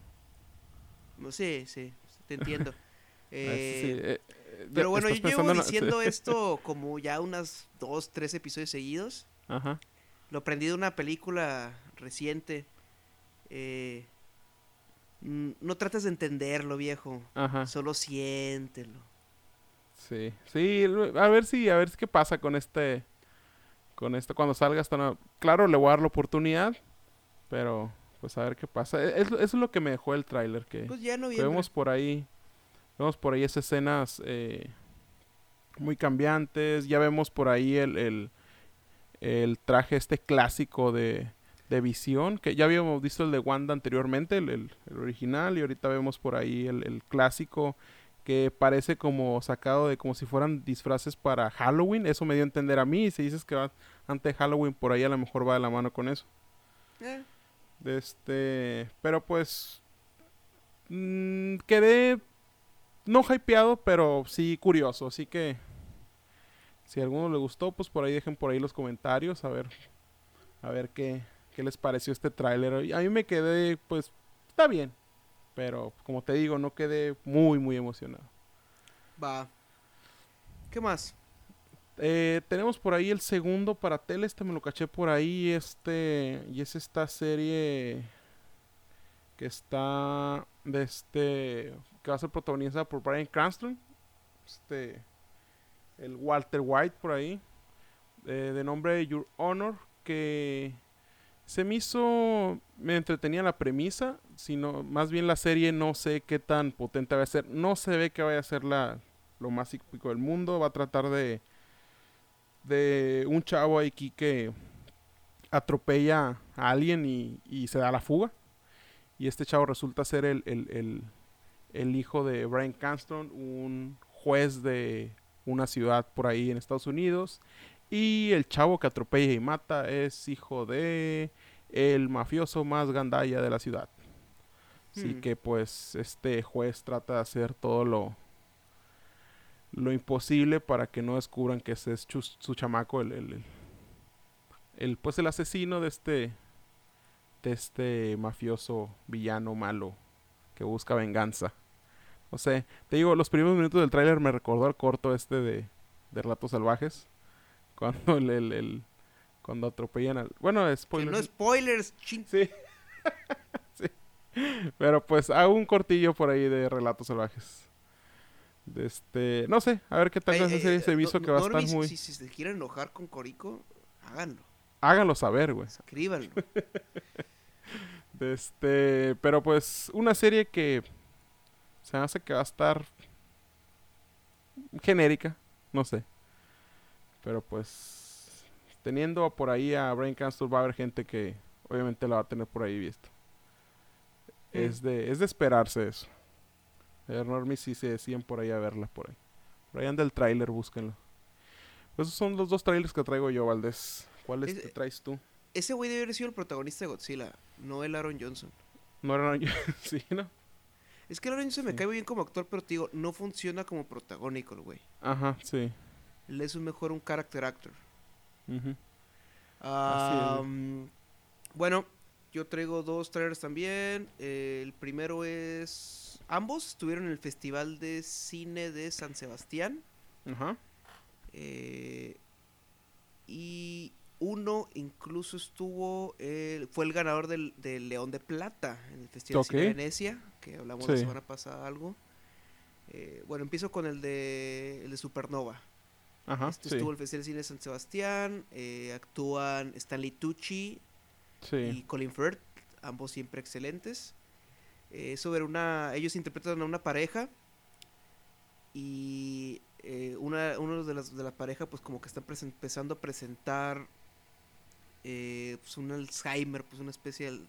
Speaker 2: No sé, sí, te entiendo.
Speaker 1: Sí,
Speaker 2: Eh,
Speaker 1: eh, eh,
Speaker 2: pero bueno, yo llevo
Speaker 1: en
Speaker 2: diciendo
Speaker 1: sí.
Speaker 2: esto como ya unas dos, tres episodios seguidos.
Speaker 1: Ajá.
Speaker 2: Lo aprendí de una película reciente. Eh, no trates de entenderlo, viejo.
Speaker 1: Ajá.
Speaker 2: Solo siéntelo.
Speaker 1: Sí. Sí, a ver si, a ver qué pasa con este. con esto. Cuando salga, hasta claro, le voy a dar la oportunidad, pero pues a ver qué pasa. E, es- Eso es lo que me dejó el tráiler, que,
Speaker 2: Pues ya no
Speaker 1: que vemos por ahí, vemos por ahí esas escenas eh, muy cambiantes. Ya vemos por ahí el, el, el traje este clásico de, de visión, que ya habíamos visto el de Wanda anteriormente, el, el- el original, y ahorita vemos por ahí el, el clásico que parece como sacado de como si fueran disfraces para Halloween. Eso me dio a entender a mí. Y si dices que va ante Halloween, por ahí a lo mejor va de la mano con eso.
Speaker 2: Eh,
Speaker 1: este, pero pues mm, quedé no hypeado, pero sí curioso, así que si a alguno le gustó, pues por ahí dejen por ahí los comentarios a ver a ver qué qué les pareció este tráiler. Y A mí me quedé pues está bien, pero como te digo, no quedé muy muy emocionado.
Speaker 2: va. ¿Qué más?
Speaker 1: Eh, tenemos por ahí el segundo para tele, este me lo caché por ahí, este, y es esta serie que está de este, que va a ser protagonizada por Brian Cranston, este, el Walter White por ahí, eh, de nombre Your Honor, que se me hizo, me entretenía la premisa, sino más bien la serie no sé qué tan potente va a ser, no se ve que vaya a ser la, lo más épico del mundo, va a tratar de de un chavo aquí que atropella a alguien y, se da la fuga. Y este chavo resulta ser el, el, el- el hijo de Brian Cranston, un juez de una ciudad por ahí en Estados Unidos. Y el chavo que atropella y mata es hijo de el mafioso más gandalla de la ciudad. Así
Speaker 2: Hmm.
Speaker 1: que pues este juez trata de hacer todo lo lo imposible para que no descubran que ese es su chamaco el, el, el- el, pues el asesino de este de este mafioso villano malo que busca venganza. No sé, te digo, los primeros minutos del tráiler me recordó al corto este de, de Relatos Salvajes. Cuando el, el- el- cuando atropellan al... Bueno,
Speaker 2: Que
Speaker 1: spoiler.
Speaker 2: no spoilers, ching.
Speaker 1: Sí. sí. Pero pues hago un cortillo por ahí de Relatos Salvajes. De este, no sé, a ver qué tal esa serie se me hizo
Speaker 2: no-
Speaker 1: que va a estar muy
Speaker 2: Si, si se quieren enojar con Corico, háganlo.
Speaker 1: háganlo saber, güey.
Speaker 2: Escríbanlo.
Speaker 1: Este, pero pues una serie que se me hace que va a estar genérica, no sé. Pero pues teniendo por ahí a Brain Cranston va a haber gente que obviamente la va a tener por ahí visto. Es de es de esperarse eso. El Normie sí se decían por ahí a verla por ahí. Por ahí anda el tráiler, búsquenlo. Pues esos son los dos trailers que traigo yo, Valdés. ¿Cuáles
Speaker 2: Es-
Speaker 1: te traes tú?
Speaker 2: Ese güey debe haber sido el protagonista de Godzilla, no el Aaron Johnson.
Speaker 1: No eran yo, sí, ¿no?
Speaker 2: Es que Aaron Johnson me cae muy bien como actor, pero te digo, no funciona como protagónico el güey.
Speaker 1: Ajá, sí.
Speaker 2: Él es un mejor un character actor.
Speaker 1: Así es.
Speaker 2: mm, bueno, yo traigo dos trailers también. Eh, el primero es. Ambos estuvieron en el Festival de Cine de San Sebastián.
Speaker 1: Ajá.
Speaker 2: eh, y uno incluso estuvo. eh, fue el ganador del, del León de Plata en el Festival de. Venecia. Que hablamos la
Speaker 1: Sí.
Speaker 2: semana pasada algo. Eh, bueno, empiezo con el de, el de Supernova.
Speaker 1: Ajá,
Speaker 2: Este
Speaker 1: sí.
Speaker 2: estuvo el Festival de Cine de San Sebastián. eh, actúan Stanley Tucci y. Colin Firth, ambos siempre excelentes. Eh, sobre una, ellos interpretan a una pareja y eh, una, uno de las de la pareja pues como que están empezando a presentar eh, pues un Alzheimer, pues una especie de,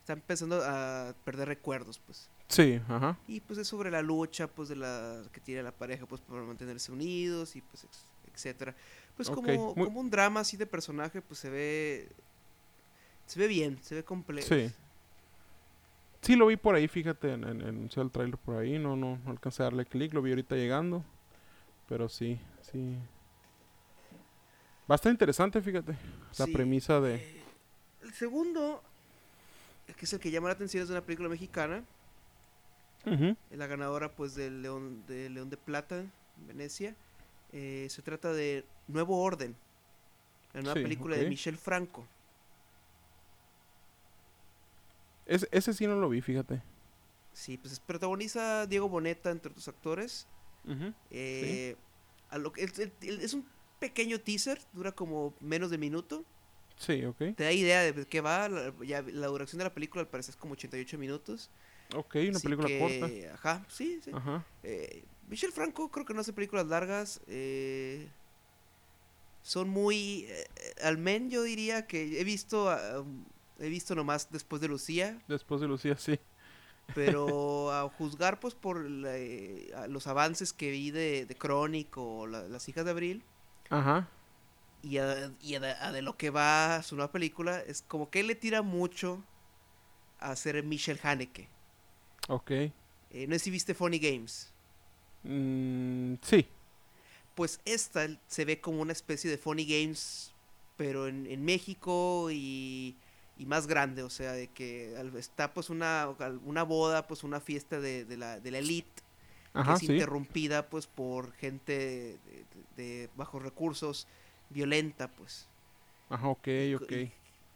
Speaker 2: están empezando a perder recuerdos pues
Speaker 1: Sí, ajá.
Speaker 2: y pues es sobre la lucha pues de la que tiene la pareja pues para mantenerse unidos y pues etcétera pues como,
Speaker 1: muy-
Speaker 2: como un drama así de personaje pues se ve se ve bien se ve complejo
Speaker 1: Sí. Sí, lo vi por ahí, fíjate, en, en, en el trailer por ahí. No, no, no alcancé a darle clic, lo vi ahorita llegando. Pero sí, sí. Bastante interesante, fíjate. La
Speaker 2: Sí,
Speaker 1: premisa de.
Speaker 2: eh, el segundo que es el que llama la atención es de una película mexicana es la ganadora pues del León de León de Plata en Venecia Eh, se trata de Nuevo Orden la nueva
Speaker 1: Sí,
Speaker 2: película de Michel Franco
Speaker 1: Ese, ese sí no lo vi, fíjate.
Speaker 2: sí pues protagoniza Diego Boneta entre otros actores
Speaker 1: Ujú.
Speaker 2: Eh, a lo que, el- el- el- es un pequeño teaser, dura como menos de minuto.
Speaker 1: Sí, ok.
Speaker 2: Te da idea de qué va. La, ya, la duración de la película al parecer es como 88 minutos.
Speaker 1: Ok, una
Speaker 2: Así
Speaker 1: película
Speaker 2: que,
Speaker 1: corta.
Speaker 2: Ajá, sí, sí.
Speaker 1: Ajá.
Speaker 2: Eh, Michel Franco creo que no hace películas largas. eh, son muy... eh, al men yo diría que he visto... he visto nomás después de Lucía.
Speaker 1: Después de Lucía, sí.
Speaker 2: Pero a juzgar pues por la, eh, los avances que vi de, de Chronic o la- Las hijas de Abril
Speaker 1: Ajá.
Speaker 2: y, a, y a de, a de lo que va su nueva película, es como que él le tira mucho a hacer Michel Haneke.
Speaker 1: Ok.
Speaker 2: Eh, no sé si viste Funny Games.
Speaker 1: Mm, sí.
Speaker 2: Pues esta se ve como una especie de Funny Games, pero en, en México y, y más grande, o sea, de que está pues una, una boda, pues una fiesta de, de la, de la elite,
Speaker 1: Ajá,
Speaker 2: que es
Speaker 1: sí.
Speaker 2: interrumpida pues por gente de, bajos recursos, violenta pues.
Speaker 1: Ajá, ok, ok.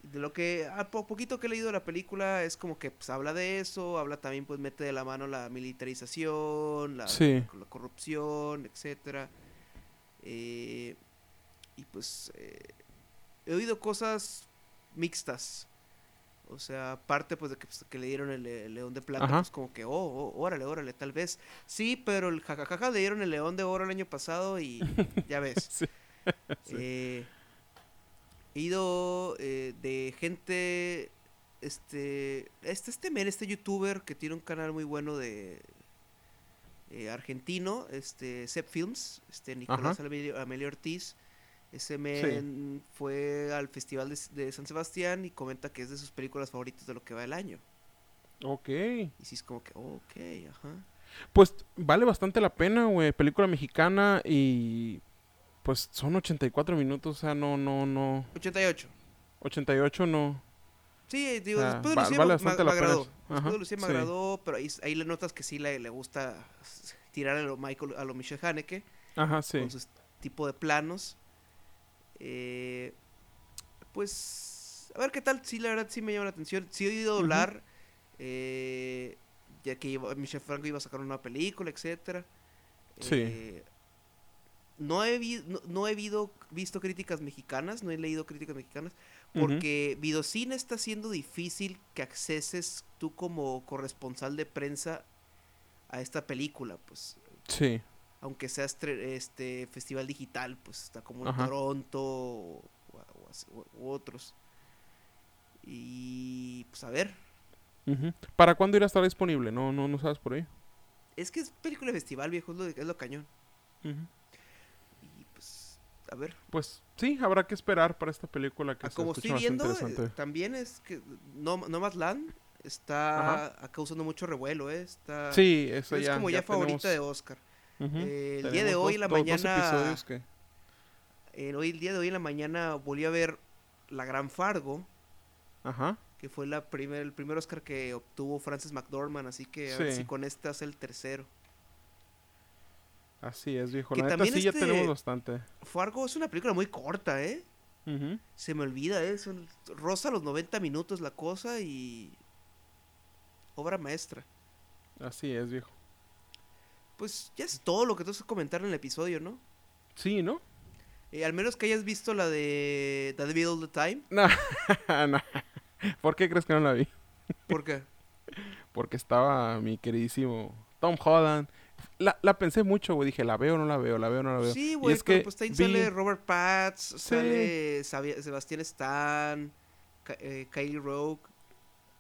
Speaker 2: De lo que, a po- poquito que he leído de la película, es como que pues habla de eso, habla también pues mete de la mano la militarización, la,
Speaker 1: Sí.
Speaker 2: la corrupción, etcétera. Eh, y pues eh, he oído cosas mixtas. O sea, aparte pues de que, pues, que le dieron el, el león de plata,
Speaker 1: Ajá.
Speaker 2: pues como que, oh, oh, órale, órale, tal vez. Sí, pero el jajajaja le dieron el león de oro el año pasado y ya ves.
Speaker 1: Sí.
Speaker 2: Eh, he ido eh, de gente, este, este, este men, este youtuber que tiene un canal muy bueno de eh, argentino, este, Sep Films, este, Nicolás Amelio, Amelio Ortiz. Ese men fue al festival de, de San Sebastián y comenta que es de sus películas favoritas de lo que va el año.
Speaker 1: Ok.
Speaker 2: Y sí es como que, ok, ajá.
Speaker 1: Pues vale bastante la pena, güey. Película mexicana y pues son 84 minutos, o sea, no, no, no.
Speaker 2: 88.
Speaker 1: 88 no.
Speaker 2: Sí, digo,
Speaker 1: Ah,
Speaker 2: después de Lucía
Speaker 1: vale
Speaker 2: me- me, agradó. Después de Lucía me
Speaker 1: sí.
Speaker 2: agradó, pero ahí, ahí le notas que sí le, le gusta tirar a lo Michael, a lo Michel Haneke
Speaker 1: Ajá, sí.
Speaker 2: con su tipo de planos. Eh, pues, a ver qué tal. Sí, la verdad sí me llama la atención. Sí he oído hablar, eh, ya que Michel Franco iba a sacar una película, etcétera.
Speaker 1: Sí.
Speaker 2: Eh, no he, vi- no, no he vido- visto críticas mexicanas, no he leído críticas mexicanas, porque Vidocine está siendo difícil que acceses tú como corresponsal de prensa a esta película, pues
Speaker 1: Sí.
Speaker 2: Aunque sea este festival digital, pues está como en. Toronto o, otros. Y pues a ver.
Speaker 1: ¿Para cuándo irá a estar disponible? No, no, no sabes por ahí.
Speaker 2: es que es película de festival, viejo, es lo, es lo cañón. Y pues a ver,
Speaker 1: Pues sí, habrá que esperar para esta película que
Speaker 2: Ah,
Speaker 1: se
Speaker 2: como estoy viendo, eh, también es que no, Nomadland está causando mucho revuelo, ¿eh? Está,
Speaker 1: Sí, eso
Speaker 2: es como ya, favorita de
Speaker 1: tenemos-
Speaker 2: Eh, el día de hoy,
Speaker 1: dos-
Speaker 2: la
Speaker 1: dos- dos
Speaker 2: mañana,
Speaker 1: episodios que-
Speaker 2: eh, hoy, el día de hoy en la mañana volví a ver La Gran Fargo,
Speaker 1: Ajá.
Speaker 2: que fue la primer, el primer Oscar que obtuvo Frances McDormand, así que a ver si con este hace el tercero.
Speaker 1: Así es, viejo.
Speaker 2: Que
Speaker 1: La neta
Speaker 2: también
Speaker 1: ya
Speaker 2: este-
Speaker 1: tenemos bastante.
Speaker 2: Fargo es una película muy corta, ¿eh? Se me olvida, ¿eh? Son, rosa los 90 minutos la cosa y... Obra maestra.
Speaker 1: Así es, viejo.
Speaker 2: Pues ya es todo lo que tengo que comentar en el episodio, ¿no?
Speaker 1: Sí, ¿no?
Speaker 2: Eh, al menos que hayas visto la de The Devil All the Time.
Speaker 1: No. no. ¿Por qué crees que no la vi?
Speaker 2: Porque
Speaker 1: Porque estaba mi queridísimo Tom Holland. La, la pensé mucho, güey. Dije, ¿la veo o no la veo? ¿La veo o no la veo?
Speaker 2: sí, güey,
Speaker 1: es que
Speaker 2: pues ahí
Speaker 1: vi-
Speaker 2: sale Robert Patts,
Speaker 1: Sí.
Speaker 2: sale Sebastián Stan, Ka- eh, Kylie Rogue.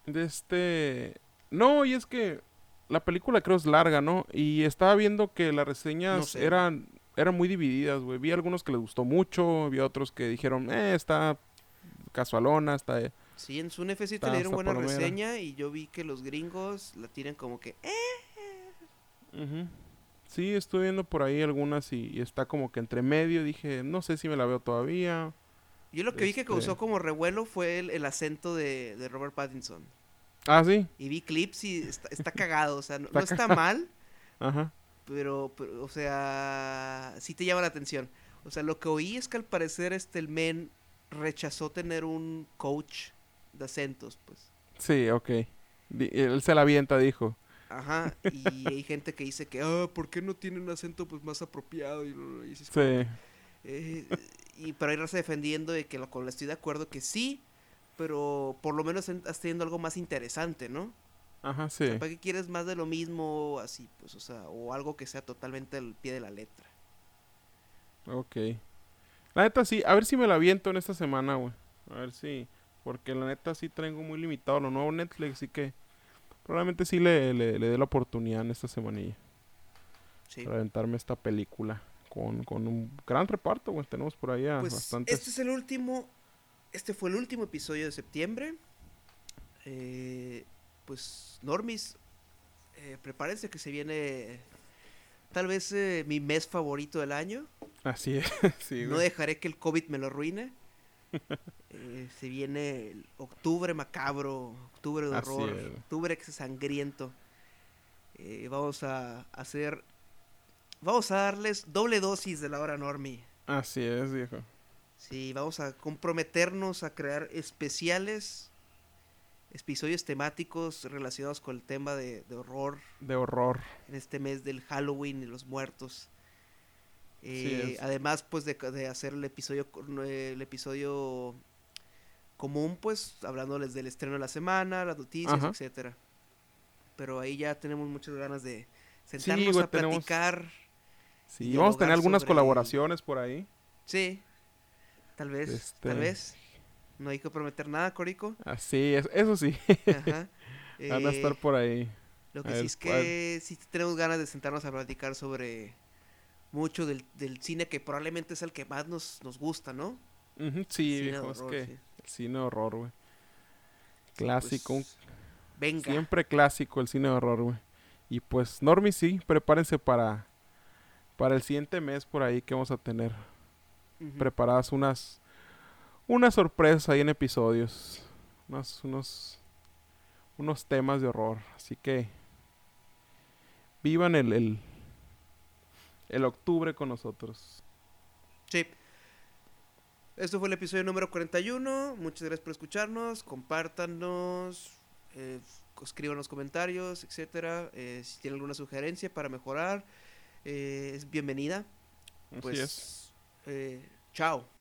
Speaker 1: De este... No, y es que la película creo es larga, ¿no? Y estaba viendo que las reseñas
Speaker 2: No sé.
Speaker 1: eran, eran muy divididas, güey. Vi algunos que les gustó mucho, vi otros que dijeron, eh, está casualona, está...
Speaker 2: Sí, en su NFC
Speaker 1: Está-
Speaker 2: te le dieron buena
Speaker 1: palomera.
Speaker 2: reseña y yo vi que los gringos la tienen como que... "Eh".
Speaker 1: Ujú. Sí, estuve viendo por ahí algunas y, y está como que entre medio. Dije, no sé si me la veo todavía.
Speaker 2: Yo lo que vi que
Speaker 1: Este-
Speaker 2: causó como revuelo fue el, el acento de, de Robert Pattinson.
Speaker 1: Ah, sí.
Speaker 2: Y vi clips y está, está cagado, o sea, no,
Speaker 1: Está
Speaker 2: no está mal,
Speaker 1: Ajá.
Speaker 2: pero, pero, o sea, sí te llama la atención. O sea, lo que oí es que al parecer este el men rechazó tener un coach de acentos, pues.
Speaker 1: Sí, ok. Él se la avienta, dijo.
Speaker 2: Ajá, y hay gente que dice que, ah, ¿por qué no tiene un acento pues más apropiado? Y, y
Speaker 1: Sí.
Speaker 2: Eh, y pero hay raza defendiendo de que lo cual estoy de acuerdo que sí, pero por lo menos en- estás teniendo algo más interesante, ¿no?
Speaker 1: Ajá,
Speaker 2: O
Speaker 1: sí.
Speaker 2: sea, ¿Para qué quieres más de lo mismo así, pues, o sea, o algo que sea totalmente al pie de la letra?
Speaker 1: Ok. La neta sí, a ver si me la aviento en esta semana, güey. A ver si. Porque la neta sí tengo muy limitado lo nuevo Netflix, así que probablemente sí le, le, le dé la oportunidad en esta semanilla.
Speaker 2: Sí.
Speaker 1: Para aventarme esta película. Con, con un gran reparto, güey. Tenemos por ahí a
Speaker 2: Pues
Speaker 1: bastantes.
Speaker 2: este es el último, este fue el último episodio de septiembre. Eh, pues Normis, eh, prepárense que se viene tal vez eh, mi mes favorito del año.
Speaker 1: Así es, sí,
Speaker 2: no dejaré que el COVID me lo arruine. Eh, se viene el octubre macabro, octubre de horror, octubre que sangriento. Eh, vamos a hacer, vamos a darles doble dosis de la hora normie.
Speaker 1: Así es, viejo.
Speaker 2: Sí, vamos a comprometernos a crear especiales, episodios temáticos relacionados con el tema de, de horror
Speaker 1: De horror.
Speaker 2: en este mes del Halloween y los muertos. Eh,
Speaker 1: es.
Speaker 2: además, pues de, de hacer el episodio, eh, el episodio común, pues hablándoles del estreno de la semana, las noticias,
Speaker 1: Ajá.
Speaker 2: etcétera. Pero ahí ya tenemos muchas ganas de sentarnos
Speaker 1: güey,
Speaker 2: a
Speaker 1: tenemos-
Speaker 2: platicar.
Speaker 1: Sí,
Speaker 2: Y
Speaker 1: vamos a tener algunas
Speaker 2: sobre-
Speaker 1: colaboraciones por ahí.
Speaker 2: Sí, tal vez,
Speaker 1: Este-
Speaker 2: tal vez. No hay que prometer nada, Corico.
Speaker 1: Así es, eso sí.
Speaker 2: Ajá.
Speaker 1: Van a estar
Speaker 2: Eh,
Speaker 1: por ahí.
Speaker 2: Lo
Speaker 1: A
Speaker 2: que
Speaker 1: ver,
Speaker 2: sí es que sí tenemos ganas de sentarnos a platicar sobre mucho del, del cine que probablemente es el que más nos, nos gusta, ¿no?
Speaker 1: Sí,
Speaker 2: Cine
Speaker 1: viejo, es que
Speaker 2: sí.
Speaker 1: el cine de horror, güey. Clásico,
Speaker 2: Pues, venga.
Speaker 1: siempre clásico el cine de horror, güey. Y pues, Normi, sí, prepárense para, para el siguiente mes por ahí que vamos a tener Preparadas unas, unas sorpresas ahí en episodios. Unos, unos, unos temas de horror. Así que vivan el, el, el octubre con nosotros.
Speaker 2: Sí. Esto fue el episodio número 41. Muchas gracias por escucharnos. Compártanos. Eh, escriban los comentarios, etcétera. Eh, si tienen alguna sugerencia para mejorar, eh, es bienvenida.
Speaker 1: Así
Speaker 2: Pues,
Speaker 1: es.
Speaker 2: Eh, chao.